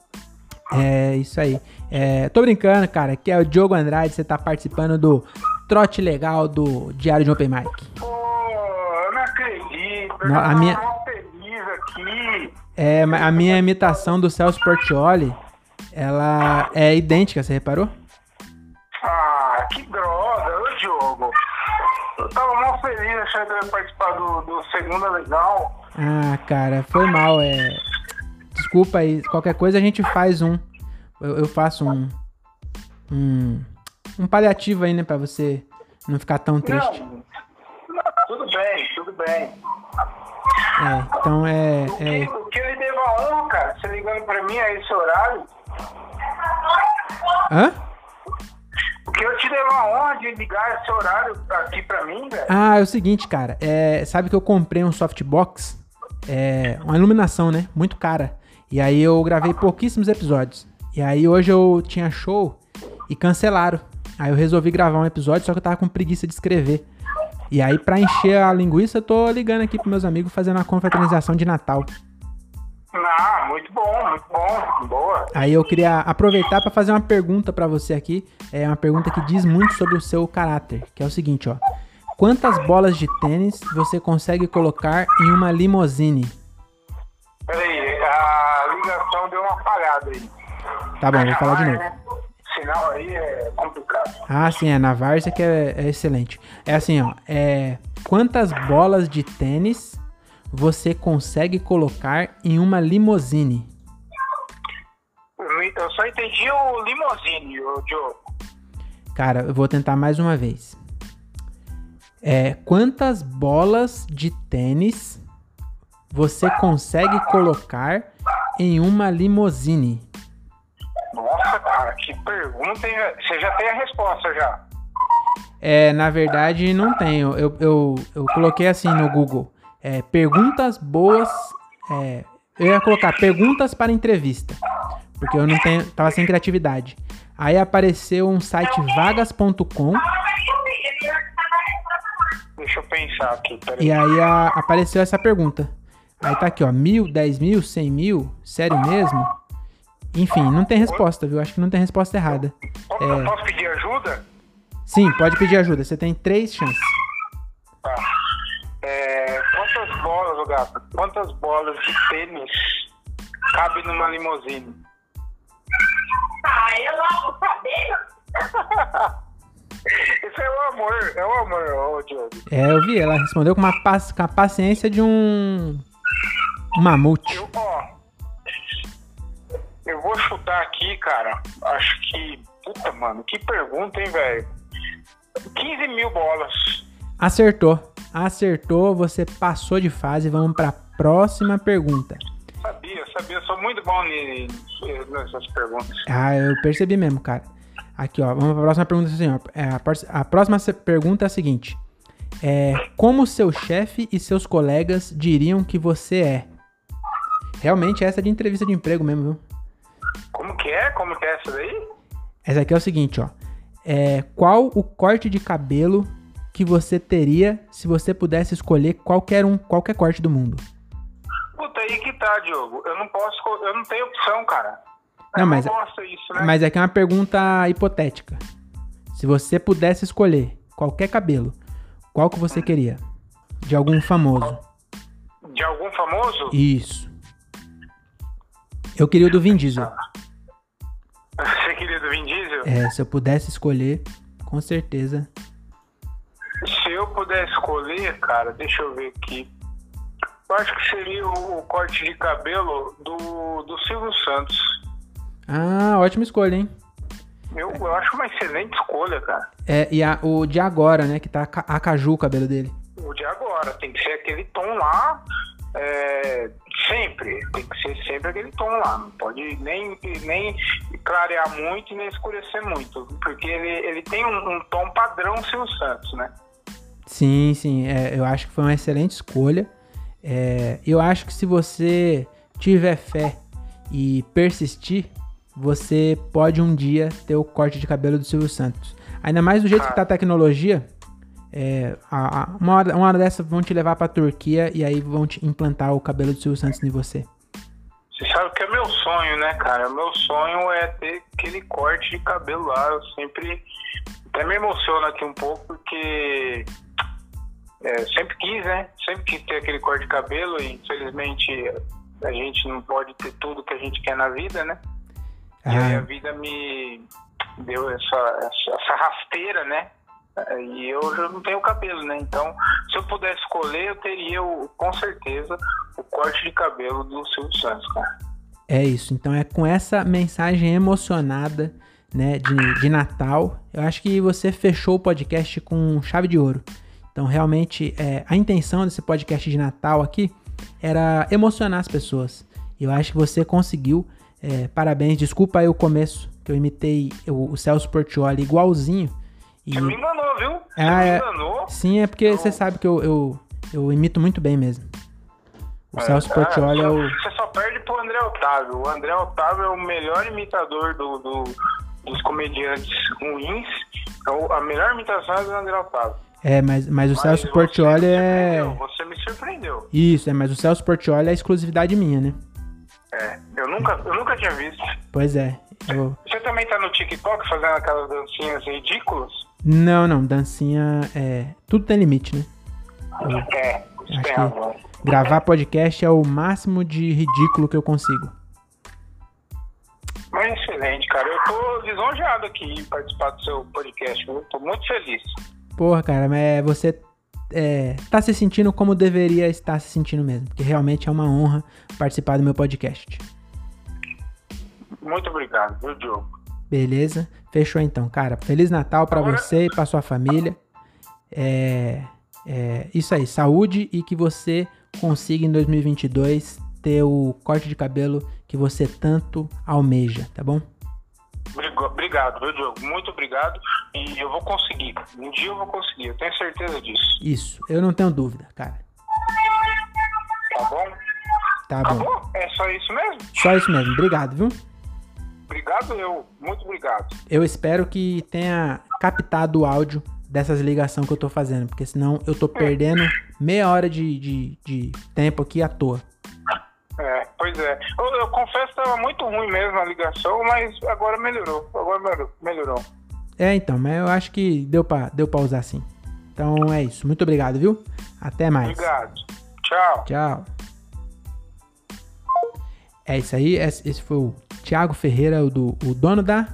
É isso aí. É, tô brincando, cara. Aqui é o Diogo Andrade. Você tá participando do trote legal do Diário de Open Mic. Pô, eu não acredito. Eu Não, a minha- aqui. É, a minha imitação do Celso Portioli, ela é idêntica, você reparou? Ah, que droga, ô Diogo. Eu tava mó feliz achando que eu ia participar do, do Segunda Legal. Ah, cara, foi mal. É... Desculpa aí. Qualquer coisa a gente faz um. Eu, eu faço um. Um. Um paliativo aí, né? Pra você não ficar tão triste. Não, tudo bem, tudo bem. É, então é. O que, é o que eu devo a honra, cara, você ligando pra mim a esse horário, hã? o que eu te devo a honra de ligar esse horário aqui pra mim, velho? Ah, é o seguinte, cara. É, sabe que eu comprei um softbox? É, uma iluminação, né? Muito cara. E aí eu gravei pouquíssimos episódios. E aí hoje eu tinha show e cancelaram. Aí eu resolvi gravar um episódio, só que eu tava com preguiça de escrever. E aí, pra encher a linguiça, eu tô ligando aqui pros meus amigos fazendo uma confraternização de Natal. Ah, muito bom, muito bom, boa. Aí eu queria aproveitar pra fazer uma pergunta pra você aqui. É uma pergunta que diz muito sobre o seu caráter, que é o seguinte, ó. Quantas bolas de tênis você consegue colocar em uma limousine? Peraí, a ligação deu uma apagada aí. Tá bom, vou falar de novo. Sinal aí é complicado. Ah, sim, é na Várzea que é, é excelente. É assim, ó. É, quantas bolas de tênis você consegue colocar em uma limousine? Eu só entendi o limousine, o Diogo. Cara, eu vou tentar mais uma vez. É, quantas bolas de tênis você consegue colocar em uma limousine? Nossa, cara, que pergunta, hein? Você já tem a resposta já. É, na verdade, não tenho. Eu, eu, eu coloquei assim no Google. É, perguntas boas. É, eu ia colocar perguntas para entrevista. Porque eu não tenho. Tava sem criatividade. Aí apareceu um site vagas.com. Deixa eu pensar aqui, peraí. E aí a- apareceu essa pergunta. Aí tá aqui, ó. Mil, dez mil, cem mil? Sério mesmo? Enfim, não tem resposta, viu? Acho que não tem resposta errada. Posso, É. posso pedir ajuda? Sim, pode pedir ajuda. Você tem três chances. Tá. É, quantas bolas, ô gato? Quantas bolas de tênis cabe numa limusine? Ah, eu logo saber. Isso é o amor, é o amor, ô Diogo. É, eu vi. Ela respondeu com, uma paci- com a paciência de um. Mamute. Eu, ó, eu vou chutar aqui, cara. Acho que. Puta, mano, que pergunta, hein, velho? 15 mil bolas. Acertou. Acertou, você passou de fase. Vamos pra próxima pergunta. Sabia, sabia. Sou muito bom nessas perguntas. Ah, eu percebi mesmo, cara. Aqui, ó. Vamos pra próxima pergunta assim, ó. É, a, a próxima pergunta é a seguinte: é, Como seu chefe e seus colegas diriam que você é? Realmente, essa é de entrevista de emprego mesmo, viu? Como que é? Como que é essa daí? Essa aqui é o seguinte, ó. É, qual o corte de cabelo que você teria se você pudesse escolher qualquer um, qualquer corte do mundo? Puta, aí que tá, Diogo. Eu não posso. Eu não tenho opção, cara. Não, eu mas- não gosto disso, né? Mas aqui é uma pergunta hipotética. Se você pudesse escolher qualquer cabelo, qual que você queria? De algum famoso. De algum famoso? Isso. Eu queria o do Vin Diesel. Você queria do Vin Diesel? É, se eu pudesse escolher, com certeza. Se eu puder escolher, cara, deixa eu ver aqui. Eu acho que seria o, o corte de cabelo do, do Silvio Santos. Ah, ótima escolha, hein? Eu, eu acho uma excelente escolha, cara. É, e a- o de agora, né? Que tá a a caju o cabelo dele. O de agora. Tem que ser aquele tom lá. é, sempre. Tem que ser sempre aquele tom lá. Não pode nem, nem clarear muito nem escurecer muito. Porque ele, ele tem um, um tom padrão Silvio Santos, né? Sim, sim. é, eu acho que foi uma excelente escolha. É, eu acho que se você tiver fé e persistir, você pode um dia ter o corte de cabelo do Silvio Santos. Ainda mais do jeito que tá a tecnologia. é, a- a- uma, hora, uma hora dessa vão te levar pra Turquia e aí vão te implantar o cabelo do Silvio Santos em você. Você sabe que é meu sonho, né, cara? Meu sonho é ter aquele corte de cabelo lá. Eu sempre. Até me emociono aqui um pouco, porque. é, sempre quis, né? Sempre quis ter aquele corte de cabelo e infelizmente a gente não pode ter tudo que a gente quer na vida, né? E aí a Ah, vida me deu essa, essa, rasteira, né? E eu já não tenho cabelo, né? Então, se eu pudesse escolher, eu teria, o, com certeza, o corte de cabelo do Silvio Santos, cara. é isso. Então é com essa mensagem emocionada, né, de, de Natal. Eu acho que você fechou o podcast com chave de ouro. Então, realmente, é, a intenção desse podcast de Natal aqui era emocionar as pessoas. E eu acho que você conseguiu. É, parabéns. Desculpa aí o começo, que eu imitei o, o Celso Portioli igualzinho. E, Você me enganou, viu? Você Ah, me é. enganou. sim, é porque você sabe que eu, eu, eu imito muito bem mesmo. O Celso É, Portioli é o. Você só perde pro André Otávio. O André Otávio é o melhor imitador do, do- dos comediantes ruins. Então, a melhor imitação é do André Otávio. É, mas, mas o Mas Celso Portioli é. Você me surpreendeu. Isso, é, mas o Celso Portioli é exclusividade minha, né? É, eu nunca, eu nunca tinha visto. Pois é. Eu... Você também tá no TikTok fazendo aquelas dancinhas ridículas? Não, não, dancinha é. Tudo tem limite, né? É, tem que- razão. Gravar podcast é o máximo de ridículo que eu consigo. Mas excelente, cara. Eu tô lisonjeado aqui em participar do seu podcast. Eu tô muito feliz. Porra, cara, mas você é, tá se sentindo como deveria estar se sentindo mesmo. Porque realmente é uma honra participar do meu podcast. Muito obrigado, viu, Diogo? Beleza? Fechou então, cara. Feliz Natal pra Agora- você e pra sua família. É, é isso aí, saúde e que você consiga em 2022 ter o corte de cabelo que você tanto almeja, tá bom? Obrigado, viu, Diogo? Muito obrigado. E eu vou conseguir. Um dia eu vou conseguir, eu tenho certeza disso. Isso, eu não tenho dúvida, cara. Tá bom? Tá bom. Acabou? É só isso mesmo? Só isso mesmo. Obrigado, viu? Obrigado, eu. Muito obrigado. Eu espero que tenha captado o áudio dessas ligações que eu tô fazendo, porque senão eu tô perdendo meia hora de, de, de tempo aqui à toa. É, pois é. Eu, eu confesso que estava muito ruim mesmo a ligação, mas agora melhorou. Agora melhorou. melhorou. É, então, mas eu acho que deu pra, deu pra usar sim. Então é isso. Muito obrigado, viu? Até mais. Obrigado. Tchau. Tchau. É isso aí. Esse esse foi o Thiago Ferreira, o, do, o dono da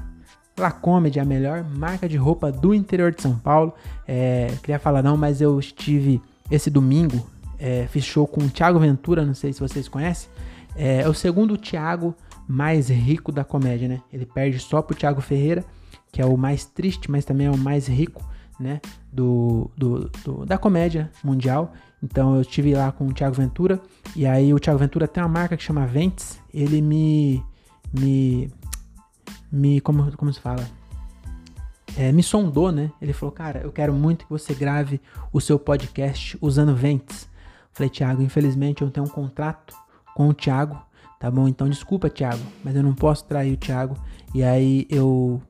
La Comedy, a melhor marca de roupa do interior de São Paulo. É, queria falar não, mas eu estive esse domingo, é, fiz show com o Thiago Ventura, não sei se vocês conhecem. É, é o segundo Thiago mais rico da comédia, né? Ele perde só pro Thiago Ferreira, que é o mais triste, mas também é o mais rico, né? Do, do, do- da comédia mundial. Então eu estive lá com o Thiago Ventura. E aí o Thiago Ventura tem uma marca que chama Ventes. Ele me. me. me. como, como se fala? É, me sondou, né? Ele falou, cara, eu quero muito que você grave o seu podcast usando Ventes. Falei, Thiago, infelizmente eu tenho um contrato com o Thiago, tá bom? Então desculpa, Thiago, mas eu não posso trair o Thiago. E aí eu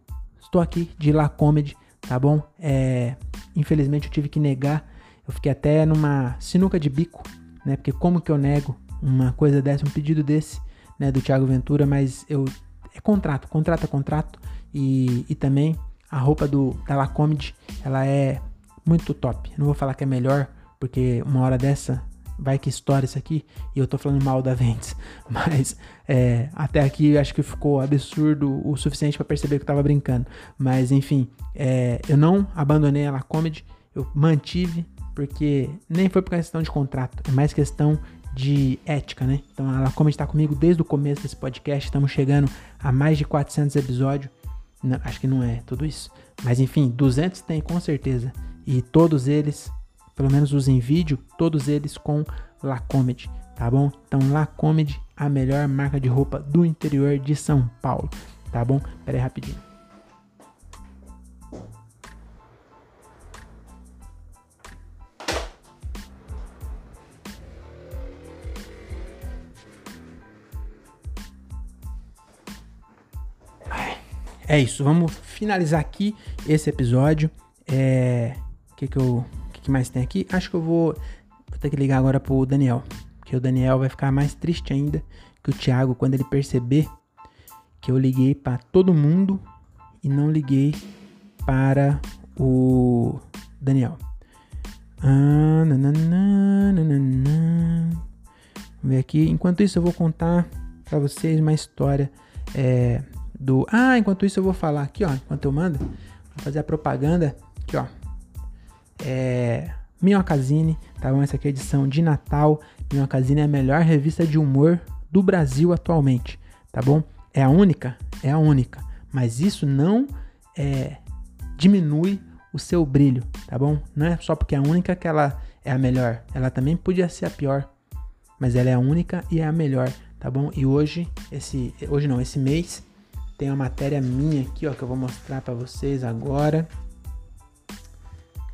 estou aqui de La Comedy, tá bom? É, infelizmente eu tive que negar. Eu fiquei até numa sinuca de bico, né? Porque como que eu nego uma coisa dessa, um pedido desse, né? Do Thiago Ventura, mas eu. É contrato, contrato é contrato. E, e também a roupa do, da La Comedy, ela é muito top. Não vou falar que é melhor, porque uma hora dessa vai que estoura isso aqui e eu tô falando mal da Ventes. Mas é, até aqui acho que ficou absurdo o suficiente pra perceber que eu tava brincando. Mas enfim, é, eu não abandonei a La Comedy, eu mantive, porque nem foi por questão de contrato, é mais questão de ética, né? Então a La Comedy tá comigo desde o começo desse podcast, estamos chegando a mais de 400 episódios. Não, acho que não é tudo isso. Mas enfim, 200 tem com certeza. E todos eles, pelo menos os em vídeo, todos eles com La Comedy, tá bom? Então La Comedy, a melhor marca de roupa do interior de São Paulo, tá bom? Pera aí rapidinho. É isso, vamos finalizar aqui esse episódio. É. O que, que eu. Que, mais tem aqui? Acho que eu vou, vou ter que ligar agora pro Daniel. Porque o Daniel vai ficar mais triste ainda que o Thiago quando ele perceber que eu liguei para todo mundo e não liguei para o Daniel. Ah. Vamos ver aqui. Enquanto isso, eu vou contar para vocês uma história é, do. Ah, enquanto isso, eu vou falar aqui, ó. Enquanto eu mando, vou fazer a propaganda aqui, ó. É. Minhocazine, tá bom? Essa aqui é a edição de Natal. Minhocazine é a melhor revista de humor do Brasil atualmente, tá bom? É a única? É a única. Mas isso não é, diminui o seu brilho, tá bom? Não é só porque é a única que ela é a melhor. Ela também podia ser a pior, mas ela é a única e é a melhor, tá bom? E hoje, esse, hoje não, esse mês tem uma matéria minha aqui, ó, que eu vou mostrar para vocês agora.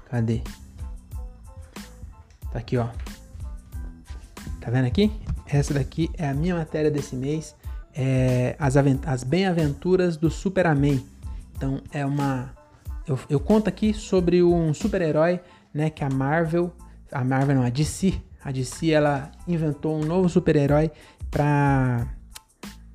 Cadê? Tá aqui, ó. Tá vendo aqui? Essa daqui é a minha matéria desse mês. É as, as bem-aventuras do Superman. Então é uma. Eu, eu conto aqui sobre um super-herói, né? Que a Marvel. A Marvel não, a DC. A DC ela inventou um novo super-herói pra.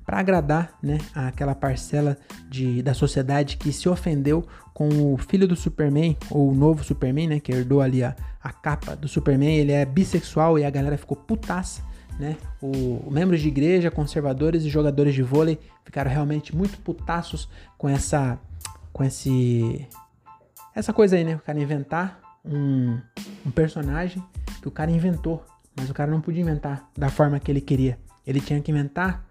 Para agradar, né, aquela parcela de, da sociedade que se ofendeu com o filho do Superman, ou o novo Superman, né, que herdou ali a, a capa do Superman, ele é bissexual e a galera ficou putaça, né? O, membros de igreja, conservadores e jogadores de vôlei ficaram realmente muito putaços com essa com esse essa coisa aí, né? O cara inventar um, um personagem que o cara inventou, mas o cara não podia inventar da forma que ele queria. Ele tinha que inventar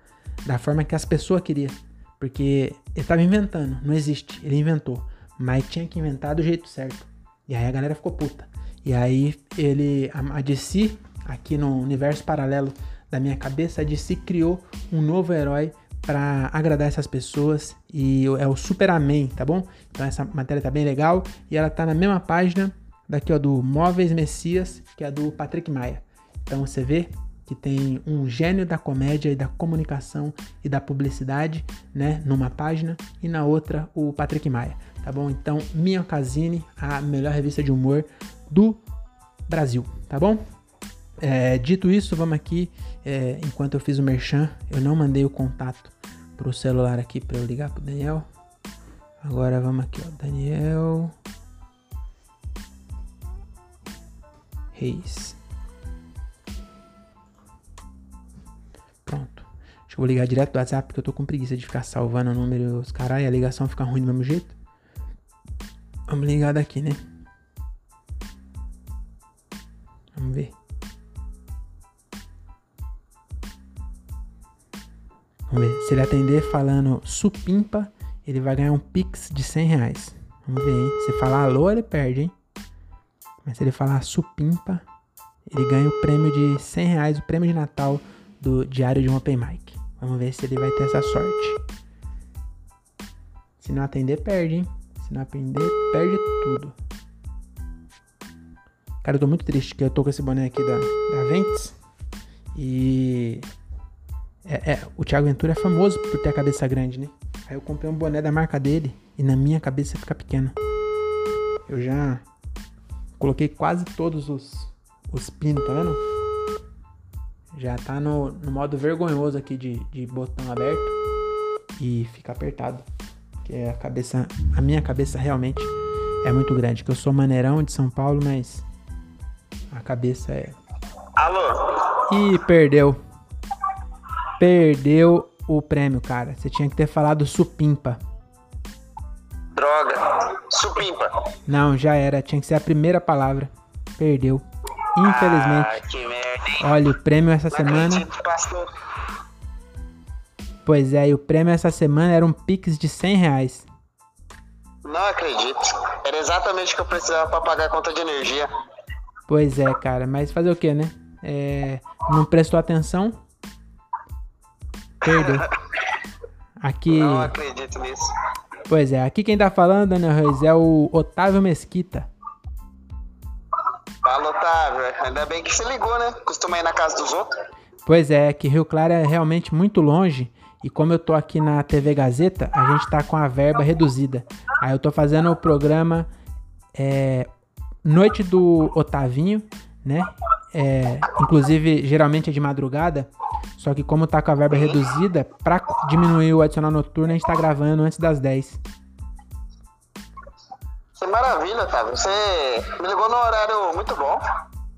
da forma que as pessoas queriam. Porque ele estava inventando, não existe, ele inventou. Mas tinha que inventar do jeito certo. E aí a galera ficou puta. E aí ele, a DC, aqui no universo paralelo da minha cabeça, a DC criou um novo herói para agradar essas pessoas e é o Superman, tá bom? Então essa matéria tá bem legal e ela tá na mesma página daqui ó do Móveis Messias, que é do Patrick Maia. Então você vê que tem um gênio da comédia e da comunicação e da publicidade, né, numa página e na outra o Patrick Maia, tá bom? Então, Minha Casine, a melhor revista de humor do Brasil, tá bom? É, dito isso, vamos aqui, é, enquanto eu fiz o merchan, eu não mandei o contato pro celular aqui para eu ligar pro Daniel. Agora vamos aqui, ó, Daniel Reis. Acho que vou ligar direto do WhatsApp porque eu tô com preguiça de ficar salvando o número os caras e a ligação fica ruim do mesmo jeito. Vamos ligar daqui, né? Vamos ver. Vamos ver. Se ele atender falando supimpa, ele vai ganhar um pix de 100 reais. Vamos ver, hein? Se falar alô, ele perde, hein? Mas se ele falar supimpa, ele ganha o prêmio de 100 reais, o prêmio de Natal do Diário de um Open Mic. Vamos ver se ele vai ter essa sorte. Se não atender, perde, hein? Se não atender, perde tudo. Cara, eu tô muito triste que eu tô com esse boné aqui da, da Ventes. E. É, é, o Thiago Ventura é famoso por ter a cabeça grande, né? Aí eu comprei um boné da marca dele e na minha cabeça fica pequena. Eu já coloquei quase todos os, os pinos, tá vendo? Já tá no, no modo vergonhoso aqui de, de botão aberto e fica apertado. Que é a cabeça. A minha cabeça realmente é muito grande. Que eu sou maneirão de São Paulo, mas a cabeça é. Alô? Ih, perdeu. Perdeu o prêmio, cara. Você tinha que ter falado supimpa. Droga. Supimpa. Não, já era. Tinha que ser a primeira palavra. Perdeu. Infelizmente. Ah, que. Olha, o prêmio essa Não semana. acredito, pastor. Pois é, e o prêmio essa semana era um Pix de 100 reais. Não acredito. Era exatamente o que eu precisava pra pagar a conta de energia. Pois é, cara, mas fazer o que, né? É, não prestou atenção? Perdeu. Aqui. Não acredito nisso. Pois é, aqui quem tá falando, Daniel Reis, é o Otávio Mesquita. Fala, Otávio. Ainda bem que se ligou, né? Costuma ir na casa dos outros. Pois é, que Rio Claro é realmente muito longe. E como eu tô aqui na TV Gazeta, a gente tá com a verba reduzida. Aí eu tô fazendo o programa é, Noite do Otavinho, né? É, inclusive, geralmente é de madrugada. Só que como tá com a verba reduzida, pra diminuir o adicional noturno, a gente tá gravando antes das 10. Que maravilha, Otávio. Você me ligou num horário muito bom,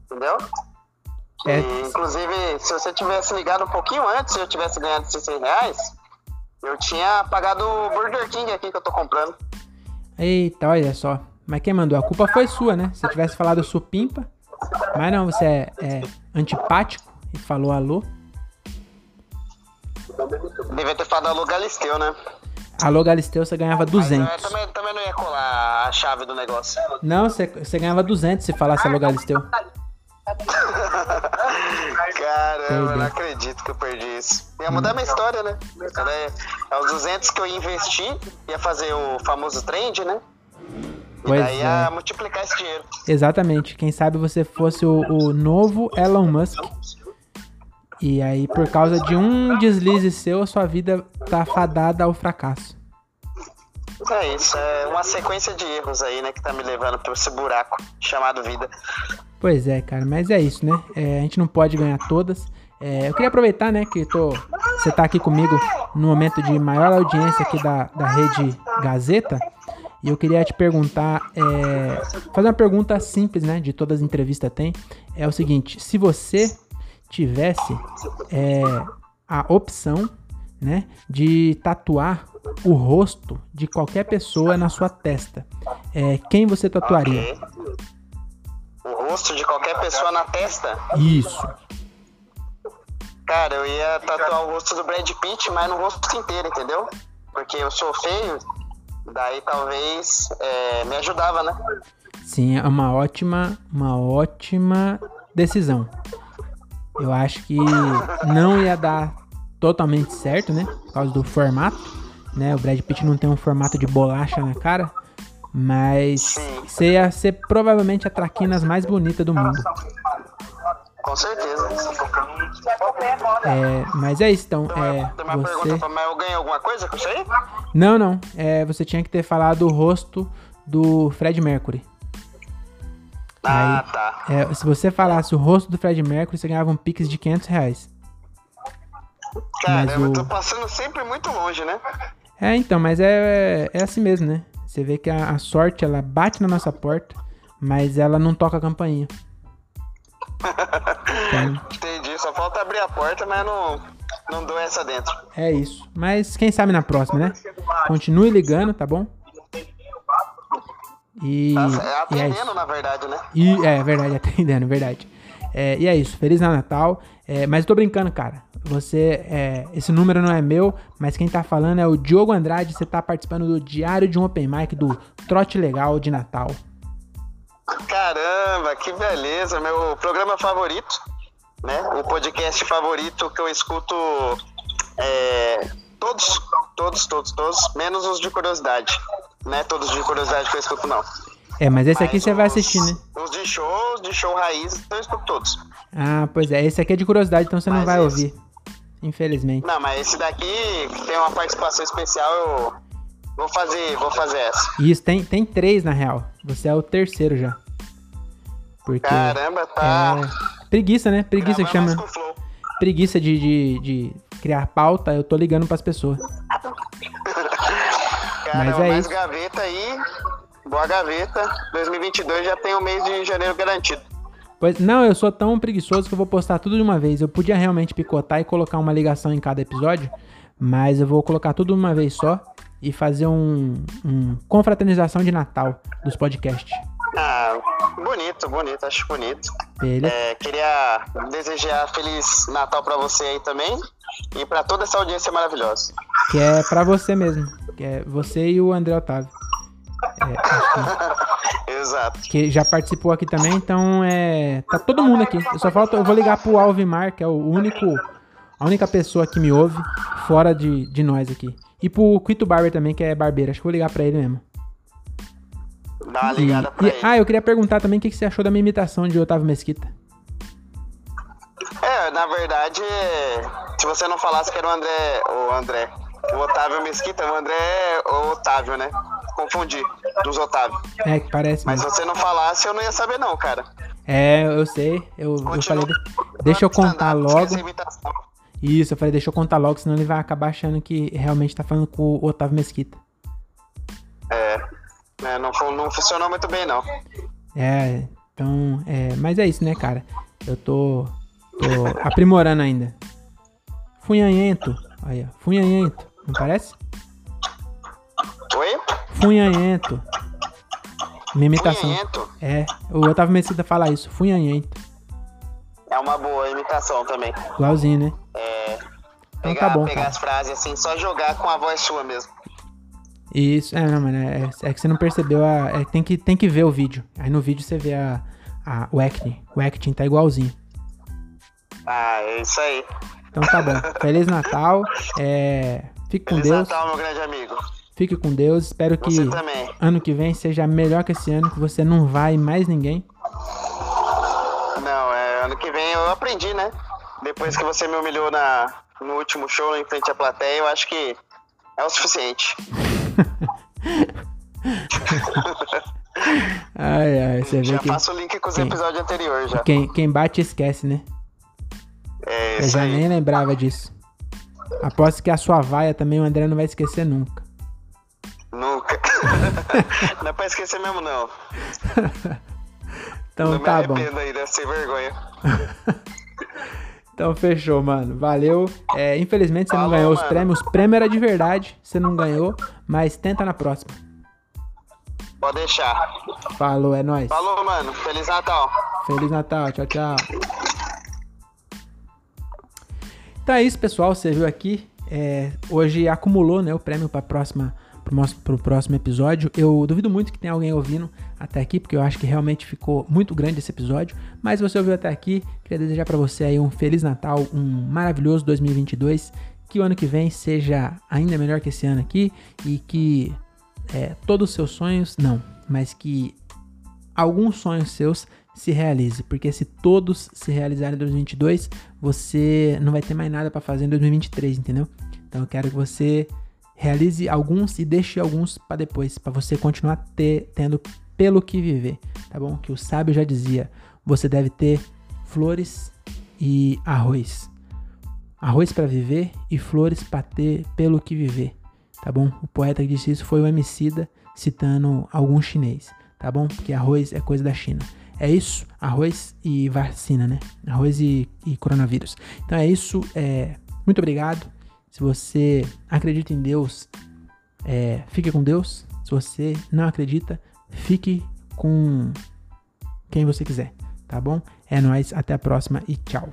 entendeu? É. E, inclusive, se você tivesse ligado um pouquinho antes, se eu tivesse ganhado esses 100 reais, eu tinha pagado o Burger King aqui que eu tô comprando. Eita, olha só. Mas quem mandou? A culpa foi sua, né? Se tivesse falado supimpa. Mas não, você é, é antipático e falou alô. Devia ter falado alô Galisteu, né? Alô, Galisteu, você ganhava Mas, 200. é, também, também não ia colar a chave do negócio. Não, você, você ganhava 200 se falasse alô, Galisteu. Caramba, eu não acredito que eu perdi isso. Ia mudar minha história, né? Era, é os 200 que eu ia investir, ia fazer o famoso trend, né? E Pois daí ia é. multiplicar esse dinheiro. Exatamente. Quem sabe você fosse o, o novo Elon Musk. E aí, por causa de um deslize seu, a sua vida tá fadada ao fracasso. É isso, é uma sequência de erros aí, né, que tá me levando pra esse buraco chamado vida. Pois é, cara, mas é isso, né? É, a gente não pode ganhar todas. É, eu queria aproveitar, né, que tô você tá aqui comigo no momento de maior audiência aqui da, da rede Gazeta. E eu queria te perguntar, é, fazer uma pergunta simples, né? De todas as entrevistas tem. É o seguinte: se você tivesse é, a opção, né, de tatuar o rosto de qualquer pessoa na sua testa, é, quem você tatuaria? O rosto de qualquer pessoa na testa? Isso. Cara, eu ia tatuar o rosto do Brad Pitt, mas no rosto inteiro, entendeu? Porque eu sou feio, daí talvez é, me ajudava, né? Sim, é uma ótima, uma ótima decisão. Eu acho que não ia dar totalmente certo, né? Por causa do formato, né? O Brad Pitt não tem um formato de bolacha na cara, mas você ia ser provavelmente a traquinas mais bonita do mundo. Com certeza. É, mas é isso, então. Tem É, tem uma pergunta você... mas eu ganhei alguma coisa com isso aí? Não, não. É, você tinha que ter falado o rosto do Fred Mercury. Ah, Aí. tá. É, se você falasse o rosto do Fred Mercury, você ganhava um pix de 500 reais. Cara, Mas eu o- tô passando sempre muito longe, né? É, então, mas é, é assim mesmo, né? Você vê que a, a sorte, ela bate na nossa porta, mas ela não toca a campainha. Então, Entendi. Só falta abrir a porta, mas não, não dou essa dentro. é isso. Mas quem sabe na próxima, né? Continue ligando, tá bom? E, Tá, é e é atendendo, isso. na verdade, né? E, é verdade, atendendo, verdade. É, e é isso, Feliz Natal. É, mas eu tô brincando, cara. Você, é, esse número não é meu, mas quem tá falando é o Diogo Andrade. Você tá participando do Diário de um Open Mic do Trote Legal de Natal. Caramba, que beleza. Meu programa favorito, né? O podcast favorito que eu escuto é, todos, todos, todos, todos, menos os de curiosidade. Não é todos de curiosidade que eu escuto, não. É, mas esse aqui Mas você vai assistir, né? Os de show, os de show raiz, eu escuto todos. Ah, pois é. Esse aqui é de curiosidade, então você não Mas vai esse- ouvir. Infelizmente. Não, mas esse daqui que tem uma participação especial, eu vou fazer, vou fazer essa. Isso, tem, tem três na real. Você é o terceiro já. Porque. Caramba, tá. É, preguiça, né? Preguiça que gravando chama. Preguiça de, de, de criar pauta, eu tô ligando pras pessoas. Cara, Mas é mais isso. gaveta aí. Boa gaveta. 2022 já tem o mês de janeiro garantido. Pois, não, eu sou tão preguiçoso que eu vou postar tudo de uma vez. Eu podia realmente picotar e colocar uma ligação em cada episódio, mas eu vou colocar tudo de uma vez só e fazer um, um confraternização de Natal dos podcasts. Ah, bonito, bonito, acho bonito. Beleza? É, queria desejar Feliz Natal pra você aí também. E pra toda essa audiência maravilhosa. Que é pra você mesmo. Que é você e o André Otávio. Exato. Que já participou aqui também, então é. Tá todo mundo aqui. Eu só falta. Eu vou ligar pro Alvimar, que é o único. A única pessoa que me ouve fora de, de nós aqui. E pro Quito Barber também, que é barbeiro. Acho que vou ligar pra ele mesmo. Dá uma E- ligada pra e- ele. ah, eu queria perguntar também o que, que você achou da minha imitação de Otávio Mesquita. É, na verdade, se você não falasse que era o André, o André, o Otávio Mesquita, o André é o Otávio, né? Confundi dos Otávio. É, que parece Mas se você não falasse, eu não ia saber não, cara. É, eu sei. Eu, eu falei, de- deixa eu contar logo. Isso, eu falei, deixa eu contar logo, senão ele vai acabar achando que realmente tá falando com o Otávio Mesquita. É, é, não, não funcionou muito bem, não. É, então, é, mas é isso, né, cara? Eu tô, tô aprimorando ainda. Funhanhento. Aí, ó. Funhanhento. Não parece? Oi? Funhanhento. Minha imitação. Funhento É, o Otávio Mesquita fala isso. Funhanhento. é uma boa imitação também. Igualzinho, né? É, Então pegar, tá bom, pegar cara. as frases assim, só jogar com a voz sua mesmo. Isso, é, não, mano, é, é que você não percebeu a. é, tem, que, tem que ver o vídeo. Aí no vídeo você vê a, a, o acting. O acting tá igualzinho. Ah, é isso aí. Então tá bom. Feliz Natal. É, fique com Feliz Deus. Natal, meu grande amigo. Fique com Deus. Espero que também. ano que vem seja melhor que esse ano, que você não vai mais ninguém. Não, é, ano que vem eu aprendi, né? Depois que você me humilhou na, no último show em frente à plateia, eu acho que é o suficiente. Ai, ai, você vê Já que faço o link com os quem- episódios anteriores já. quem, quem bate esquece, né? É Eu já aí. nem lembrava disso. Aposto que a sua vaia também o André não vai esquecer nunca. Nunca. não é pra esquecer mesmo, não. Então não tá me bom. ainda, sem vergonha. Então fechou, mano. Valeu. É, infelizmente você não ganhou os mano. prêmios. O prêmio era de verdade. Você não ganhou, mas tenta na próxima. Pode deixar. Falou, é nóis. Falou, mano. Feliz Natal. Feliz Natal, tchau, tchau. Então é isso, pessoal. Você viu aqui. é, hoje acumulou né, o prêmio para próxima pro próximo episódio. Eu duvido muito que tenha alguém ouvindo até aqui, porque eu acho que realmente ficou muito grande esse episódio. Mas você ouviu até aqui, queria desejar para você aí um feliz Natal, um maravilhoso 2022. Que o ano que vem seja ainda melhor que esse ano aqui e que é, todos os seus sonhos, não, mas que alguns sonhos seus se realize, porque se todos se realizarem em 2022, você não vai ter mais nada para fazer em 2023, entendeu? Então eu quero que você realize alguns e deixe alguns para depois, para você continuar ter, tendo pelo que viver, tá bom? Que o sábio já dizia, você deve ter flores e arroz. Arroz para viver e flores para ter pelo que viver, tá bom? O poeta que disse isso foi o Emicida, citando algum chinês, tá bom? Porque arroz é coisa da China. É isso, arroz e vacina, né? Arroz e, e coronavírus. Então é isso, é, muito obrigado. Se você acredita em Deus, é, fique com Deus. Se você não acredita, fique com quem você quiser, tá bom? É nóis, até a próxima e tchau.